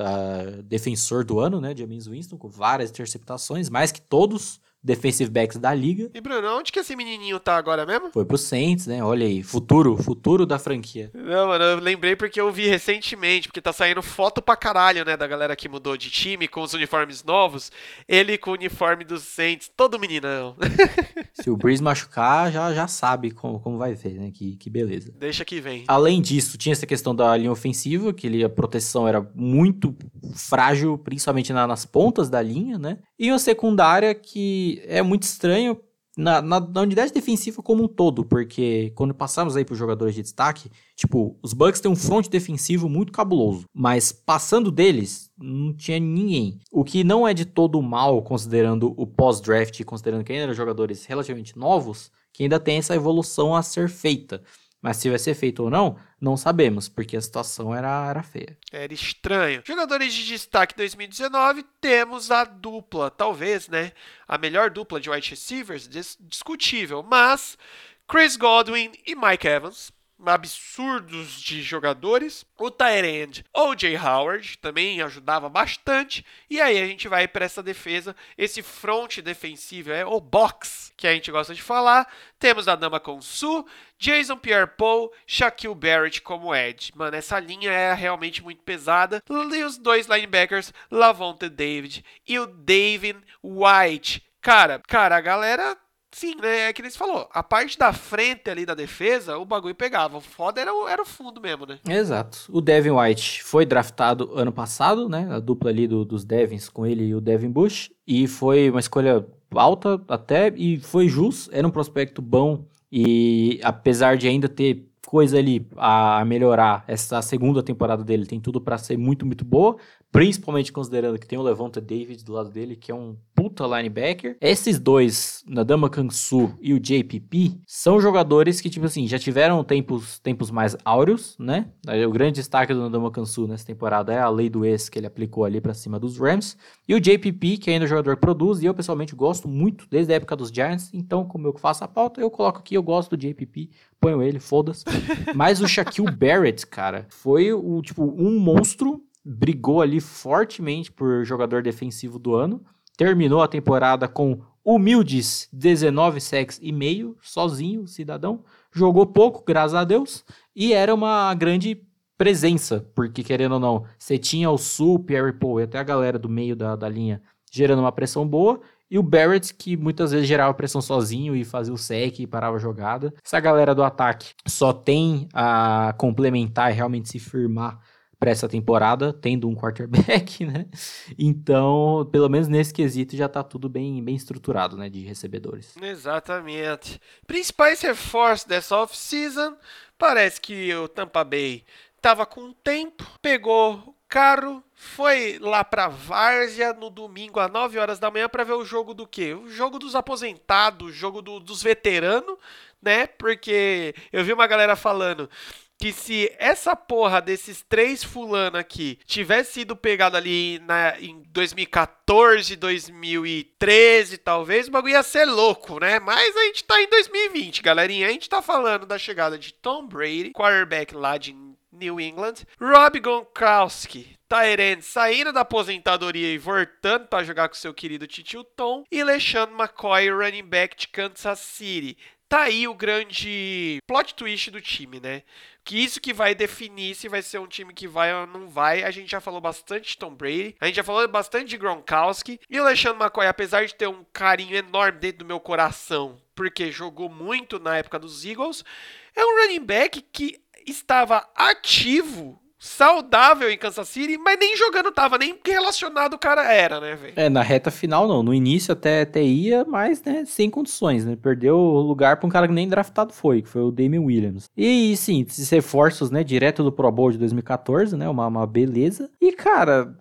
defensor do ano, né, James Winston, com várias interceptações, mais que todos defensive backs da liga. E Bruno, onde que esse menininho tá agora mesmo? Foi pro Saints, né? Olha aí, futuro, futuro da franquia. Não, mano, eu lembrei porque eu vi recentemente, porque tá saindo foto pra caralho, né, da galera que mudou de time com os uniformes novos. Ele com o uniforme dos Saints, todo meninão. Se o Breeze machucar, já, já sabe como, como vai ver, né? Que, que beleza. Deixa que vem. Além disso, tinha essa questão da linha ofensiva, que ali a proteção era muito frágil, principalmente na, nas pontas da linha, né? E uma secundária que é muito estranho na, na, na, unidade defensiva como um todo, porque quando passamos aí para os jogadores de destaque, tipo, os Bucks têm um front defensivo muito cabuloso, mas passando deles, não tinha ninguém. O que não é de todo mal, considerando o pós-draft, considerando que ainda eram jogadores relativamente novos, que ainda tem essa evolução a ser feita. Mas se vai ser feito ou não, não sabemos, porque a situação era, era feia. Era estranho. Jogadores de destaque 2019, temos a dupla, talvez, né? A melhor dupla de wide receivers, discutível, mas Chris Godwin e Mike Evans absurdos de jogadores. O Tyrande O.J. Howard também ajudava bastante. E aí a gente vai para essa defesa, esse front defensivo, é o box que a gente gosta de falar. Temos a Dama Su, Jason Pierre-Paul, Shaquille Barrett como Ed. Mano, essa linha é realmente muito pesada. E os dois linebackers, Lavonte David e o David White. Cara, cara, a galera Sim, né? É que eles falou. A parte da frente ali da defesa, o bagulho pegava. O foda era o, era o fundo mesmo, né? Exato. O Devin White foi draftado ano passado, né? A dupla ali do, dos Devins com ele e o Devin Bush. E foi uma escolha alta até, e foi justo. Era um prospecto bom. E apesar de ainda ter coisa ali a melhorar, essa segunda temporada dele tem tudo para ser muito, muito boa. Principalmente considerando que tem o Levanta David do lado dele, que é um puta linebacker. Esses dois, Nadama Kansu e o JPP, são jogadores que, tipo assim, já tiveram tempos, tempos mais áureos, né? O grande destaque do Nadama Kansu nessa temporada é a lei do ex que ele aplicou ali para cima dos Rams. E o JPP, que ainda é um jogador que produz, e eu pessoalmente gosto muito desde a época dos Giants. Então, como eu faço a pauta, eu coloco aqui, eu gosto do JPP, ponho ele, foda-se. Mas o Shaquille Barrett, cara, foi o, tipo, um monstro brigou ali fortemente por jogador defensivo do ano. Terminou a temporada com humildes 19 sacks e meio, sozinho, cidadão. Jogou pouco, graças a Deus, e era uma grande presença, porque querendo ou não, você tinha o Sul, Pierre Paul e até a galera do meio da, da linha gerando uma pressão boa, e o Barrett, que muitas vezes gerava pressão sozinho e fazia o sec e parava a jogada. Essa galera do ataque só tem a complementar e realmente se firmar para essa temporada, tendo um quarterback, né? Então, pelo menos nesse quesito já tá tudo bem, bem estruturado, né, de recebedores. Exatamente. Principais reforços dessa off-season, parece que o Tampa Bay tava com tempo, pegou carro, foi lá pra Várzea no domingo às 9 horas da manhã para ver o jogo do quê? O jogo dos aposentados, o jogo do, dos veteranos, né? Porque eu vi uma galera falando que se essa porra desses três fulano aqui tivesse sido pegado ali na, em 2014, 2013, talvez, o bagulho ia ser louco, né? Mas a gente tá em 2020, galerinha. A gente tá falando da chegada de Tom Brady, quarterback lá de New England, Rob Gronkowski, Tyrant saindo da aposentadoria e voltando para jogar com seu querido Titio Tom, e LeSean McCoy, running back de Kansas City. Tá aí o grande plot twist do time, né? Que isso que vai definir se vai ser um time que vai ou não vai. A gente já falou bastante de Tom Brady, a gente já falou bastante de Gronkowski. E o Alexandre McCoy, apesar de ter um carinho enorme dentro do meu coração, porque jogou muito na época dos Eagles, é um running back que estava ativo saudável em Kansas City, mas nem jogando tava, nem relacionado o cara era, né, velho? É, na reta final não. No início até, até ia, mas, né, sem condições, né? Perdeu o lugar pra um cara que nem draftado foi, que foi o Damian Williams. E, sim, esses reforços, né, direto do Pro Bowl de 2014, né, uma, uma beleza. E, cara,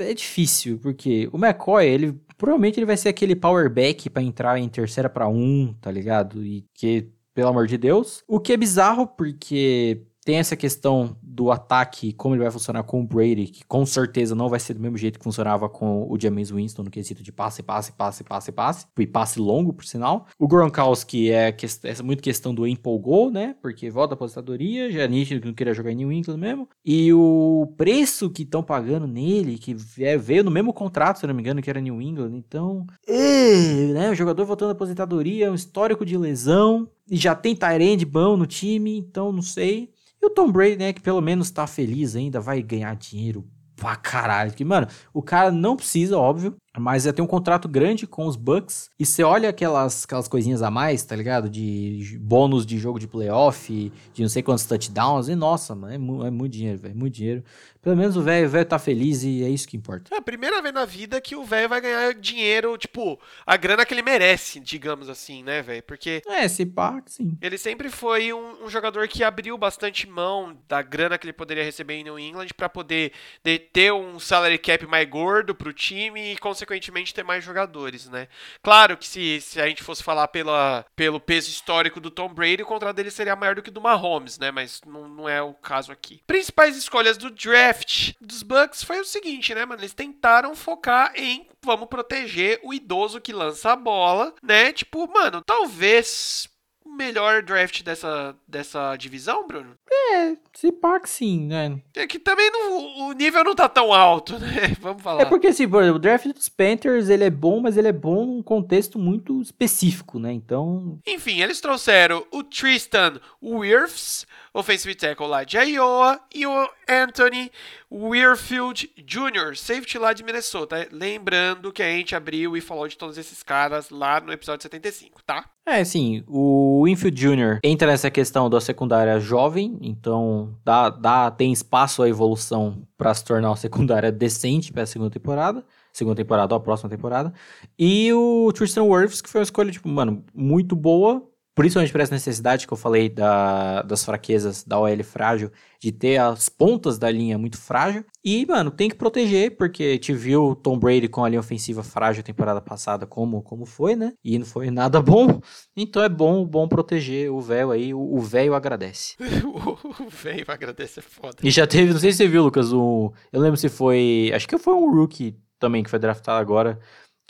é difícil, porque o McCoy, ele provavelmente ele vai ser aquele power back pra entrar em terceira pra um, tá ligado? E que, pelo amor de Deus. O que é bizarro, porque tem essa questão do ataque, como ele vai funcionar com o Brady, que com certeza não vai ser do mesmo jeito que funcionava com o James Winston no quesito de passe, passe, passe, passe, passe, e passe longo, por sinal. O Gronkowski é, que, é muito questão do empolgou, né? Porque volta à aposentadoria, já é nítido que não queria jogar em New England mesmo. E o preço que estão pagando nele, que veio no mesmo contrato, se não me engano, que era New England, então. É, né? O jogador voltando à aposentadoria, um histórico de lesão, e já tem Tyrande bom no time, então não sei. E o Tom Brady, né, que pelo menos tá feliz ainda, vai ganhar dinheiro pra caralho. Que, mano, o cara não precisa, óbvio, mas já tem um contrato grande com os Bucks. E você olha aquelas, aquelas coisinhas a mais, tá ligado? De bônus de jogo de playoff, de não sei quantos touchdowns. E nossa, mano, é, é muito dinheiro, velho. Muito dinheiro. Pelo menos o velho tá feliz e é isso que importa. É a primeira vez na vida que o velho vai ganhar dinheiro, tipo, a grana que ele merece, digamos assim, né, velho? Porque. É, esse pá, sim. Ele sempre foi um, um, jogador que abriu bastante mão da grana que ele poderia receber em New England para poder de, ter um salary cap mais gordo pro time e, consequentemente, ter mais jogadores, né? Claro que se, se a gente fosse falar pela, pelo peso histórico do Tom Brady, o contrato dele seria maior do que do Mahomes, né? Mas não, não é o caso aqui. Principais escolhas do draft dos Bucks foi o seguinte, né, mano? Eles tentaram focar em vamos proteger o idoso que lança a bola, né? Tipo, mano, talvez melhor draft dessa, dessa divisão, Bruno? É, se pá que sim, né? É que também não, o nível não tá tão alto, né? Vamos falar. É porque, assim, por exemplo, o draft dos Panthers, ele é bom, mas ele é bom num contexto muito específico, né? Então... Enfim, eles trouxeram o Tristan Wirfs, offensive tackle lá de Iowa, e o Anthony Weirfield Jr., safety lá de Minnesota. Lembrando que a gente abriu e falou de todos esses caras lá no episódio 75, tá? É, sim, o Winfield Jr. entra nessa questão da secundária jovem, então dá, dá, tem espaço à evolução para se tornar uma secundária decente para a segunda temporada. Segunda temporada ou a próxima temporada. E o Tristan Wirfs, que foi uma escolha, tipo, mano, muito boa, principalmente por essa necessidade que eu falei da, das fraquezas da OL frágil, de ter as pontas da linha muito frágil. E, mano, tem que proteger, porque te viu Tom Brady com a linha ofensiva frágil temporada passada, como, como foi, né? E não foi nada bom. Então é bom, bom proteger o véio aí. O velho agradece. o velho agradece é foda. E já teve, não sei se você viu, Lucas, um, eu lembro se foi, acho que foi um rookie também que foi draftado agora,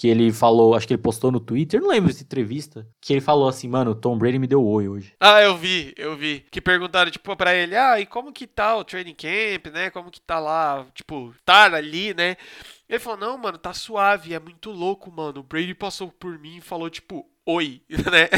que ele falou, acho que ele postou no Twitter, não lembro dessa entrevista, que ele falou assim, mano, o Tom Brady me deu oi hoje. Ah, eu vi, eu vi. Que perguntaram, tipo, pra ele, ah, e como que tá o training camp, né? Como que tá lá, tipo, tá ali, né? Ele falou, não, mano, tá suave, é muito louco, mano. O Brady passou por mim e falou, tipo, oi, né?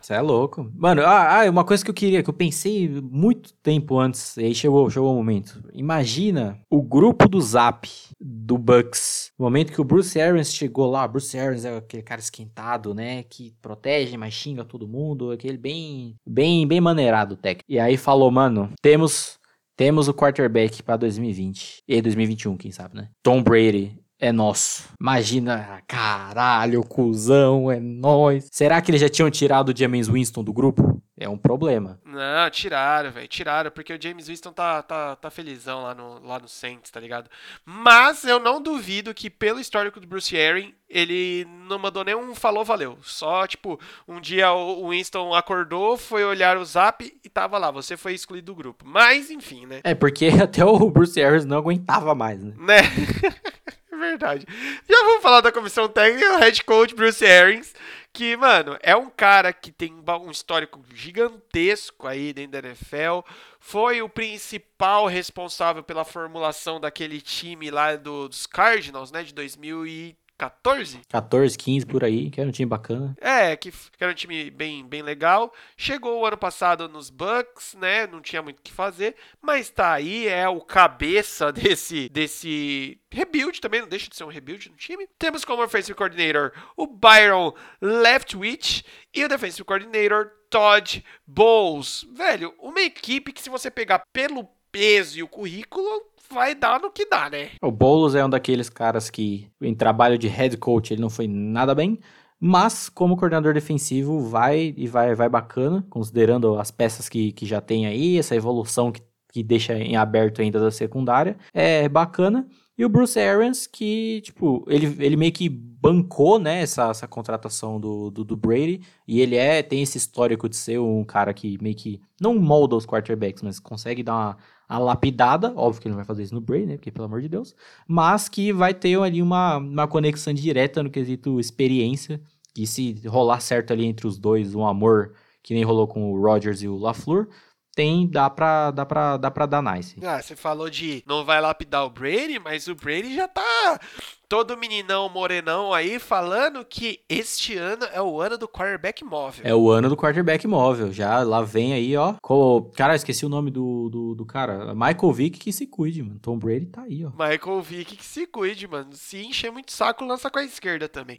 Você é louco. Mano, ah, ah, uma coisa que eu queria, que eu pensei muito tempo antes, e aí chegou, chegou o momento. Imagina o grupo do Zap do Bucks. O momento que o Bruce Arians chegou lá, Bruce Arians é aquele cara esquentado, né, que protege, mas xinga todo mundo, aquele bem, bem, bem maneirado técnico. E aí falou, mano, temos temos o quarterback para 2020 e 2021, quem sabe, né? Tom Brady é nosso. Imagina, caralho, cuzão, é nós. Será que eles já tinham tirado o James Winston do grupo? É um problema. Não, tiraram, velho. Tiraram, porque o James Winston tá, tá, tá felizão lá no, lá no Saints, tá ligado? Mas eu não duvido que, pelo histórico do Bruce Aaron, ele não mandou nenhum falou, valeu. Só, tipo, um dia o Winston acordou, foi olhar o zap e tava lá. Você foi excluído do grupo. Mas, enfim, né? É, porque até o Bruce Arians não aguentava mais, né? Né? verdade. Já vamos falar da comissão técnica, o head coach Bruce Arians, que, mano, é um cara que tem um histórico gigantesco aí dentro da NFL. Foi o principal responsável pela formulação daquele time lá do, dos Cardinals, né, de 2000 e 14? 14, 15 por aí, que era um time bacana. É, que, que, era um time bem, bem legal. Chegou o ano passado nos Bucks, né? Não tinha muito o que fazer, mas tá aí, é o cabeça desse, desse rebuild também, não deixa de ser um rebuild no time. Temos como offensive coordinator o Byron Leftwich e o defensive coordinator Todd Bowles. Velho, uma equipe que se você pegar pelo peso e o currículo, vai dar no que dá, né? O Boulos é um daqueles caras que, em trabalho de head coach, ele não foi nada bem. Mas, como coordenador defensivo, vai e vai, vai bacana, considerando as peças que, que já tem aí, essa evolução que, que deixa em aberto ainda da secundária. É bacana. E o Bruce Arians, que, tipo, ele, ele meio que bancou, né, essa, essa contratação do, do, do, Brady. E ele é, tem esse histórico de ser um cara que meio que não molda os quarterbacks, mas consegue dar uma, uma lapidada. Óbvio que ele não vai fazer isso no Brady, né, porque pelo amor de Deus. Mas que vai ter ali uma, uma conexão direta no quesito experiência. E se rolar certo ali entre os dois, um amor que nem rolou com o Rodgers e o LaFleur, tem, dá pra, dá pra, dá pra dar nice. Ah, você falou de não vai lapidar o Brady, mas o Brady já tá todo meninão morenão aí falando que este ano é o ano do quarterback móvel. É o ano do quarterback móvel. Já lá vem aí, ó. Co... Cara, esqueci o nome do, do, do, cara. Michael Vick que se cuide, mano. Tom Brady tá aí, ó. Michael Vick que se cuide, mano. Se encher muito saco, lança com a esquerda também.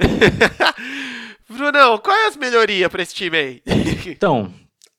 Brunão, qual é as melhorias pra esse time aí? então,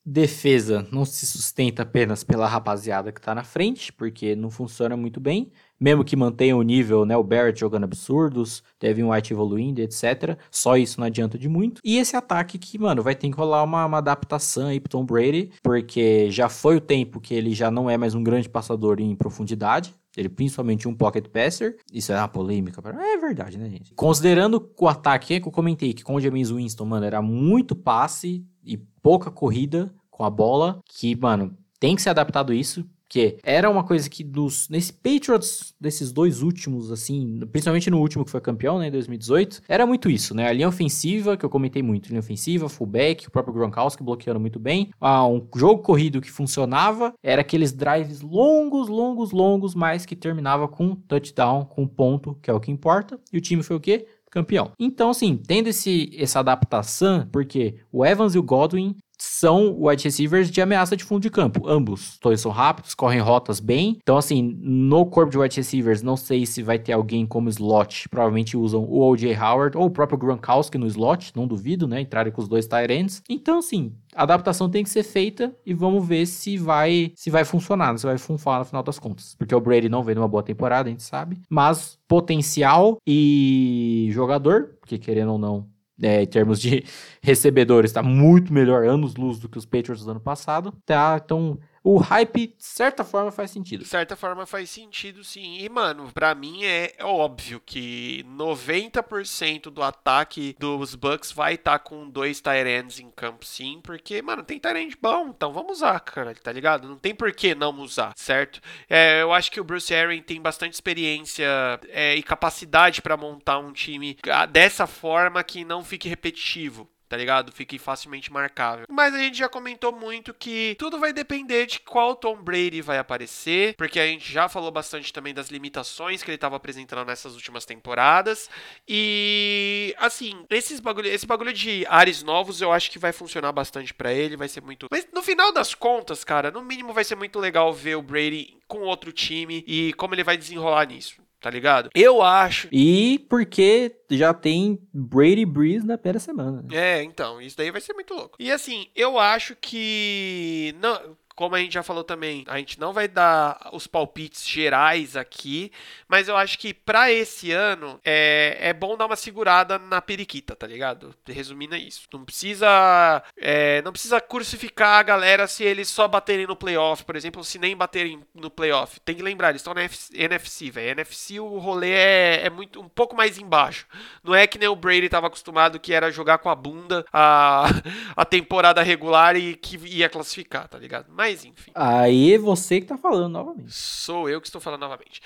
defesa não se sustenta apenas pela rapaziada que tá na frente, porque não funciona muito bem. Mesmo que mantenha o nível, né? O Barrett jogando absurdos, Devin White evoluindo, etc. Só isso não adianta de muito. E esse ataque que, mano, vai ter que rolar uma, uma adaptação aí pro Tom Brady, porque já foi o tempo que ele já não é mais um grande passador em profundidade. Ele principalmente um pocket passer. Isso é uma polêmica. É verdade, né, gente? Considerando o ataque que eu comentei, que com o James Winston, mano, era muito passe e pouca corrida com a bola, que, mano, tem que ser adaptado isso. Porque era uma coisa que dos, nesse Patriots, desses dois últimos, assim, principalmente no último que foi campeão, né, em 2018, era muito isso, né? A linha ofensiva, que eu comentei muito, linha ofensiva, fullback, o próprio Gronkowski bloqueando muito bem. Ah, um jogo corrido que funcionava, era aqueles drives longos, longos, longos, mas que terminava com touchdown, com ponto, que é o que importa. E o time foi o quê? campeão. Então, assim, tendo esse, essa adaptação, porque o Evans e o Godwin são wide receivers de ameaça de fundo de campo. Ambos. Todos são rápidos, correm rotas bem. Então, assim, no corpo de wide receivers, não sei se vai ter alguém como slot. Provavelmente usam o O.J. Howard ou o próprio Gronkowski no slot. Não duvido, né? Entrarem com os dois tight ends. Então, assim, a adaptação tem que ser feita e vamos ver se vai se vai funcionar, se vai funcionar no final das contas. Porque o Brady não vem numa boa temporada, a gente sabe. Mas potencial e jogador, porque querendo ou não, é, em termos de recebedores, está muito melhor, anos luz do que os Patriots do ano passado. Tá, então o hype, de certa forma, faz sentido. De certa forma, faz sentido, sim. E, mano, pra mim é óbvio que 90% do ataque dos Bucks vai estar tá com dois Tyrants em campo, sim. Porque, mano, tem Tyrant bom, então vamos usar, cara, tá ligado? Não tem por que não usar, certo? É, eu acho que o Bruce Aaron tem bastante experiência é, e capacidade para montar um time ah, dessa forma que não fique repetitivo tá ligado? Fique facilmente marcável. Mas a gente já comentou muito que tudo vai depender de qual Tom Brady vai aparecer, porque a gente já falou bastante também das limitações que ele estava apresentando nessas últimas temporadas. E assim, esses bagulho, esse bagulho de ares novos eu acho que vai funcionar bastante para ele, vai ser muito. Mas no final das contas, cara, no mínimo vai ser muito legal ver o Brady com outro time e como ele vai desenrolar nisso tá ligado? Eu acho. E porque já tem Brady Breeze na primeira semana. É, então, isso daí vai ser muito louco. E assim, eu acho que. Não, como a gente já falou também, a gente não vai dar os palpites gerais aqui, mas eu acho que para esse ano é, é bom dar uma segurada na periquita, tá ligado? Resumindo é isso. Não precisa é, não precisa crucificar a galera se eles só baterem no playoff, por exemplo, se nem baterem no playoff. Tem que lembrar, eles estão na NFC, velho. NFC o rolê é, é muito um pouco mais embaixo. Não é que nem o Brady estava acostumado que era jogar com a bunda a, a temporada regular e que ia classificar, tá ligado? Mas mas enfim. Aí é você que tá falando novamente. Sou eu que estou falando novamente.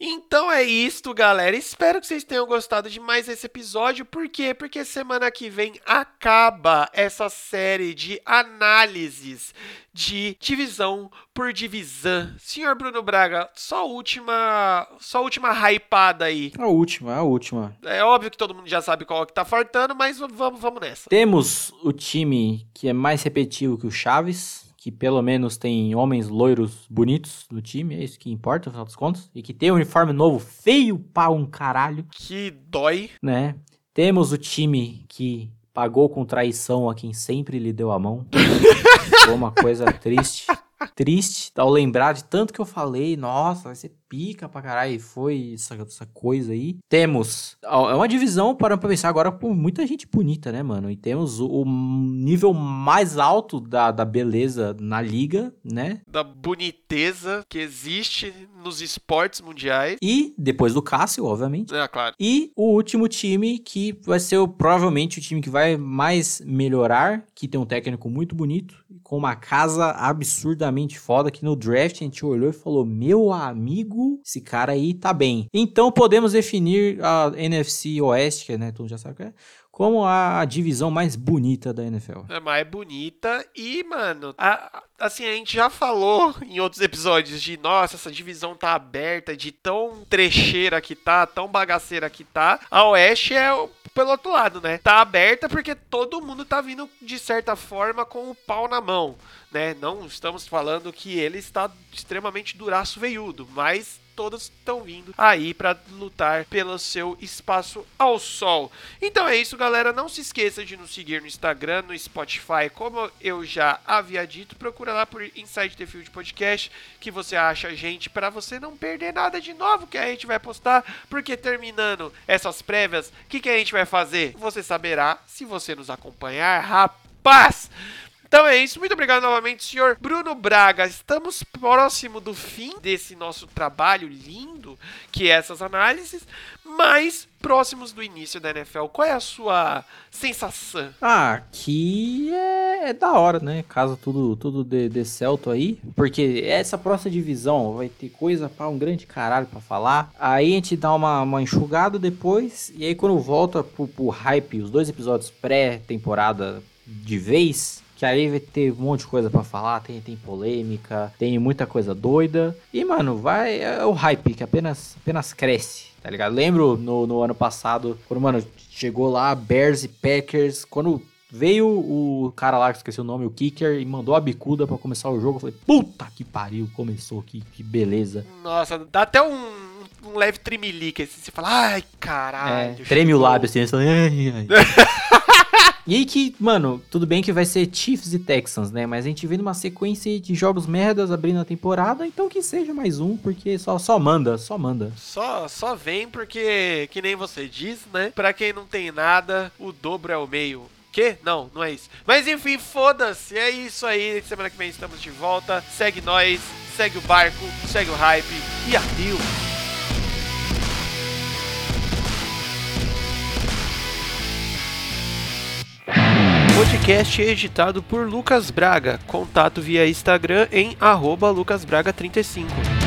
Então é isto, galera. Espero que vocês tenham gostado de mais esse episódio. Por quê? Porque semana que vem acaba essa série de análises de divisão por divisão. Senhor Bruno Braga, só a última, só a última hypada aí. A última, a última. É óbvio que todo mundo já sabe qual que tá faltando, mas vamos, vamos nessa. Temos o time que é mais repetitivo que o Chaves que pelo menos tem homens loiros bonitos no time, é isso que importa, no final das contas, e que tem um uniforme novo feio pra um caralho. Que dói. Né? Temos o time que pagou com traição a quem sempre lhe deu a mão. Foi uma coisa triste. Triste ao lembrar de tanto que eu falei. Nossa, vai ser pica pra caralho. E foi essa, essa coisa aí. Temos. É uma divisão, para pra pensar agora, com muita gente bonita, né, mano? E temos o, o nível mais alto da, da beleza na liga, né? Da boniteza que existe nos esportes mundiais. E depois do Cássio, obviamente. É, claro. E o último time que vai ser o, provavelmente o time que vai mais melhorar, que tem um técnico muito bonito, com uma casa absurdamente foda, que no draft a gente olhou e falou: Meu amigo, esse cara aí tá bem. Então podemos definir a NFC Oeste, que né, tu já sabe o que é, como a divisão mais bonita da NFL. É mais bonita e, mano, a, assim, a gente já falou em outros episódios de, nossa, essa divisão tá aberta, de tão trecheira que tá, tão bagaceira que tá. A Oeste é pelo outro lado, né? Tá aberta porque todo mundo tá vindo de certa forma com o pau na mão, né? Não estamos falando que ele está extremamente duraço veiudo, mas todas estão vindo aí para lutar pelo seu espaço ao sol. Então é isso, galera. Não se esqueça de nos seguir no Instagram, no Spotify, como eu já havia dito. Procura lá por Inside the Field Podcast que você acha a gente para você não perder nada de novo que a gente vai postar, porque terminando essas prévias, o que, que a gente vai fazer? Você saberá se você nos acompanhar, rapaz! Então é isso. Muito obrigado novamente, senhor Bruno Braga. Estamos próximo do fim desse nosso trabalho lindo, que é essas análises, mas próximos do início da NFL. Qual é a sua sensação? Ah, que é, é da hora, né? Caso tudo, tudo dê, dê certo aí. Porque essa próxima divisão vai ter coisa para um grande caralho para falar. Aí a gente dá uma, uma enxugada depois. E aí quando volta pro, pro hype, os dois episódios pré-temporada de vez que aí vai ter um monte de coisa para falar, tem, tem polêmica, tem muita coisa doida. E, mano, vai. É o hype que apenas, apenas cresce, tá ligado? Lembro no, no ano passado, quando, mano, chegou lá Bears e Packers, quando veio o cara lá, que esqueci o nome, o Kicker, e mandou a bicuda para começar o jogo. Eu falei, puta que pariu, começou, que, que beleza. Nossa, dá até um, um leve tremelique, assim, você fala, ai, caralho. É, treme o lábio, assim, você fala, ai, ai. E aí que, mano, tudo bem que vai ser Chiefs e Texans, né? Mas a gente vê numa sequência de jogos merdas abrindo a temporada, então que seja mais um, porque só, só manda, só manda. Só, só vem porque, que nem você diz, né? Pra quem não tem nada, o dobro é o meio. Que? Não, não é isso. Mas enfim, foda-se. É isso aí. Semana que vem estamos de volta. Segue nós, segue o barco, segue o hype e adeus. Podcast editado por Lucas Braga. Contato via Instagram em lucasbraga35.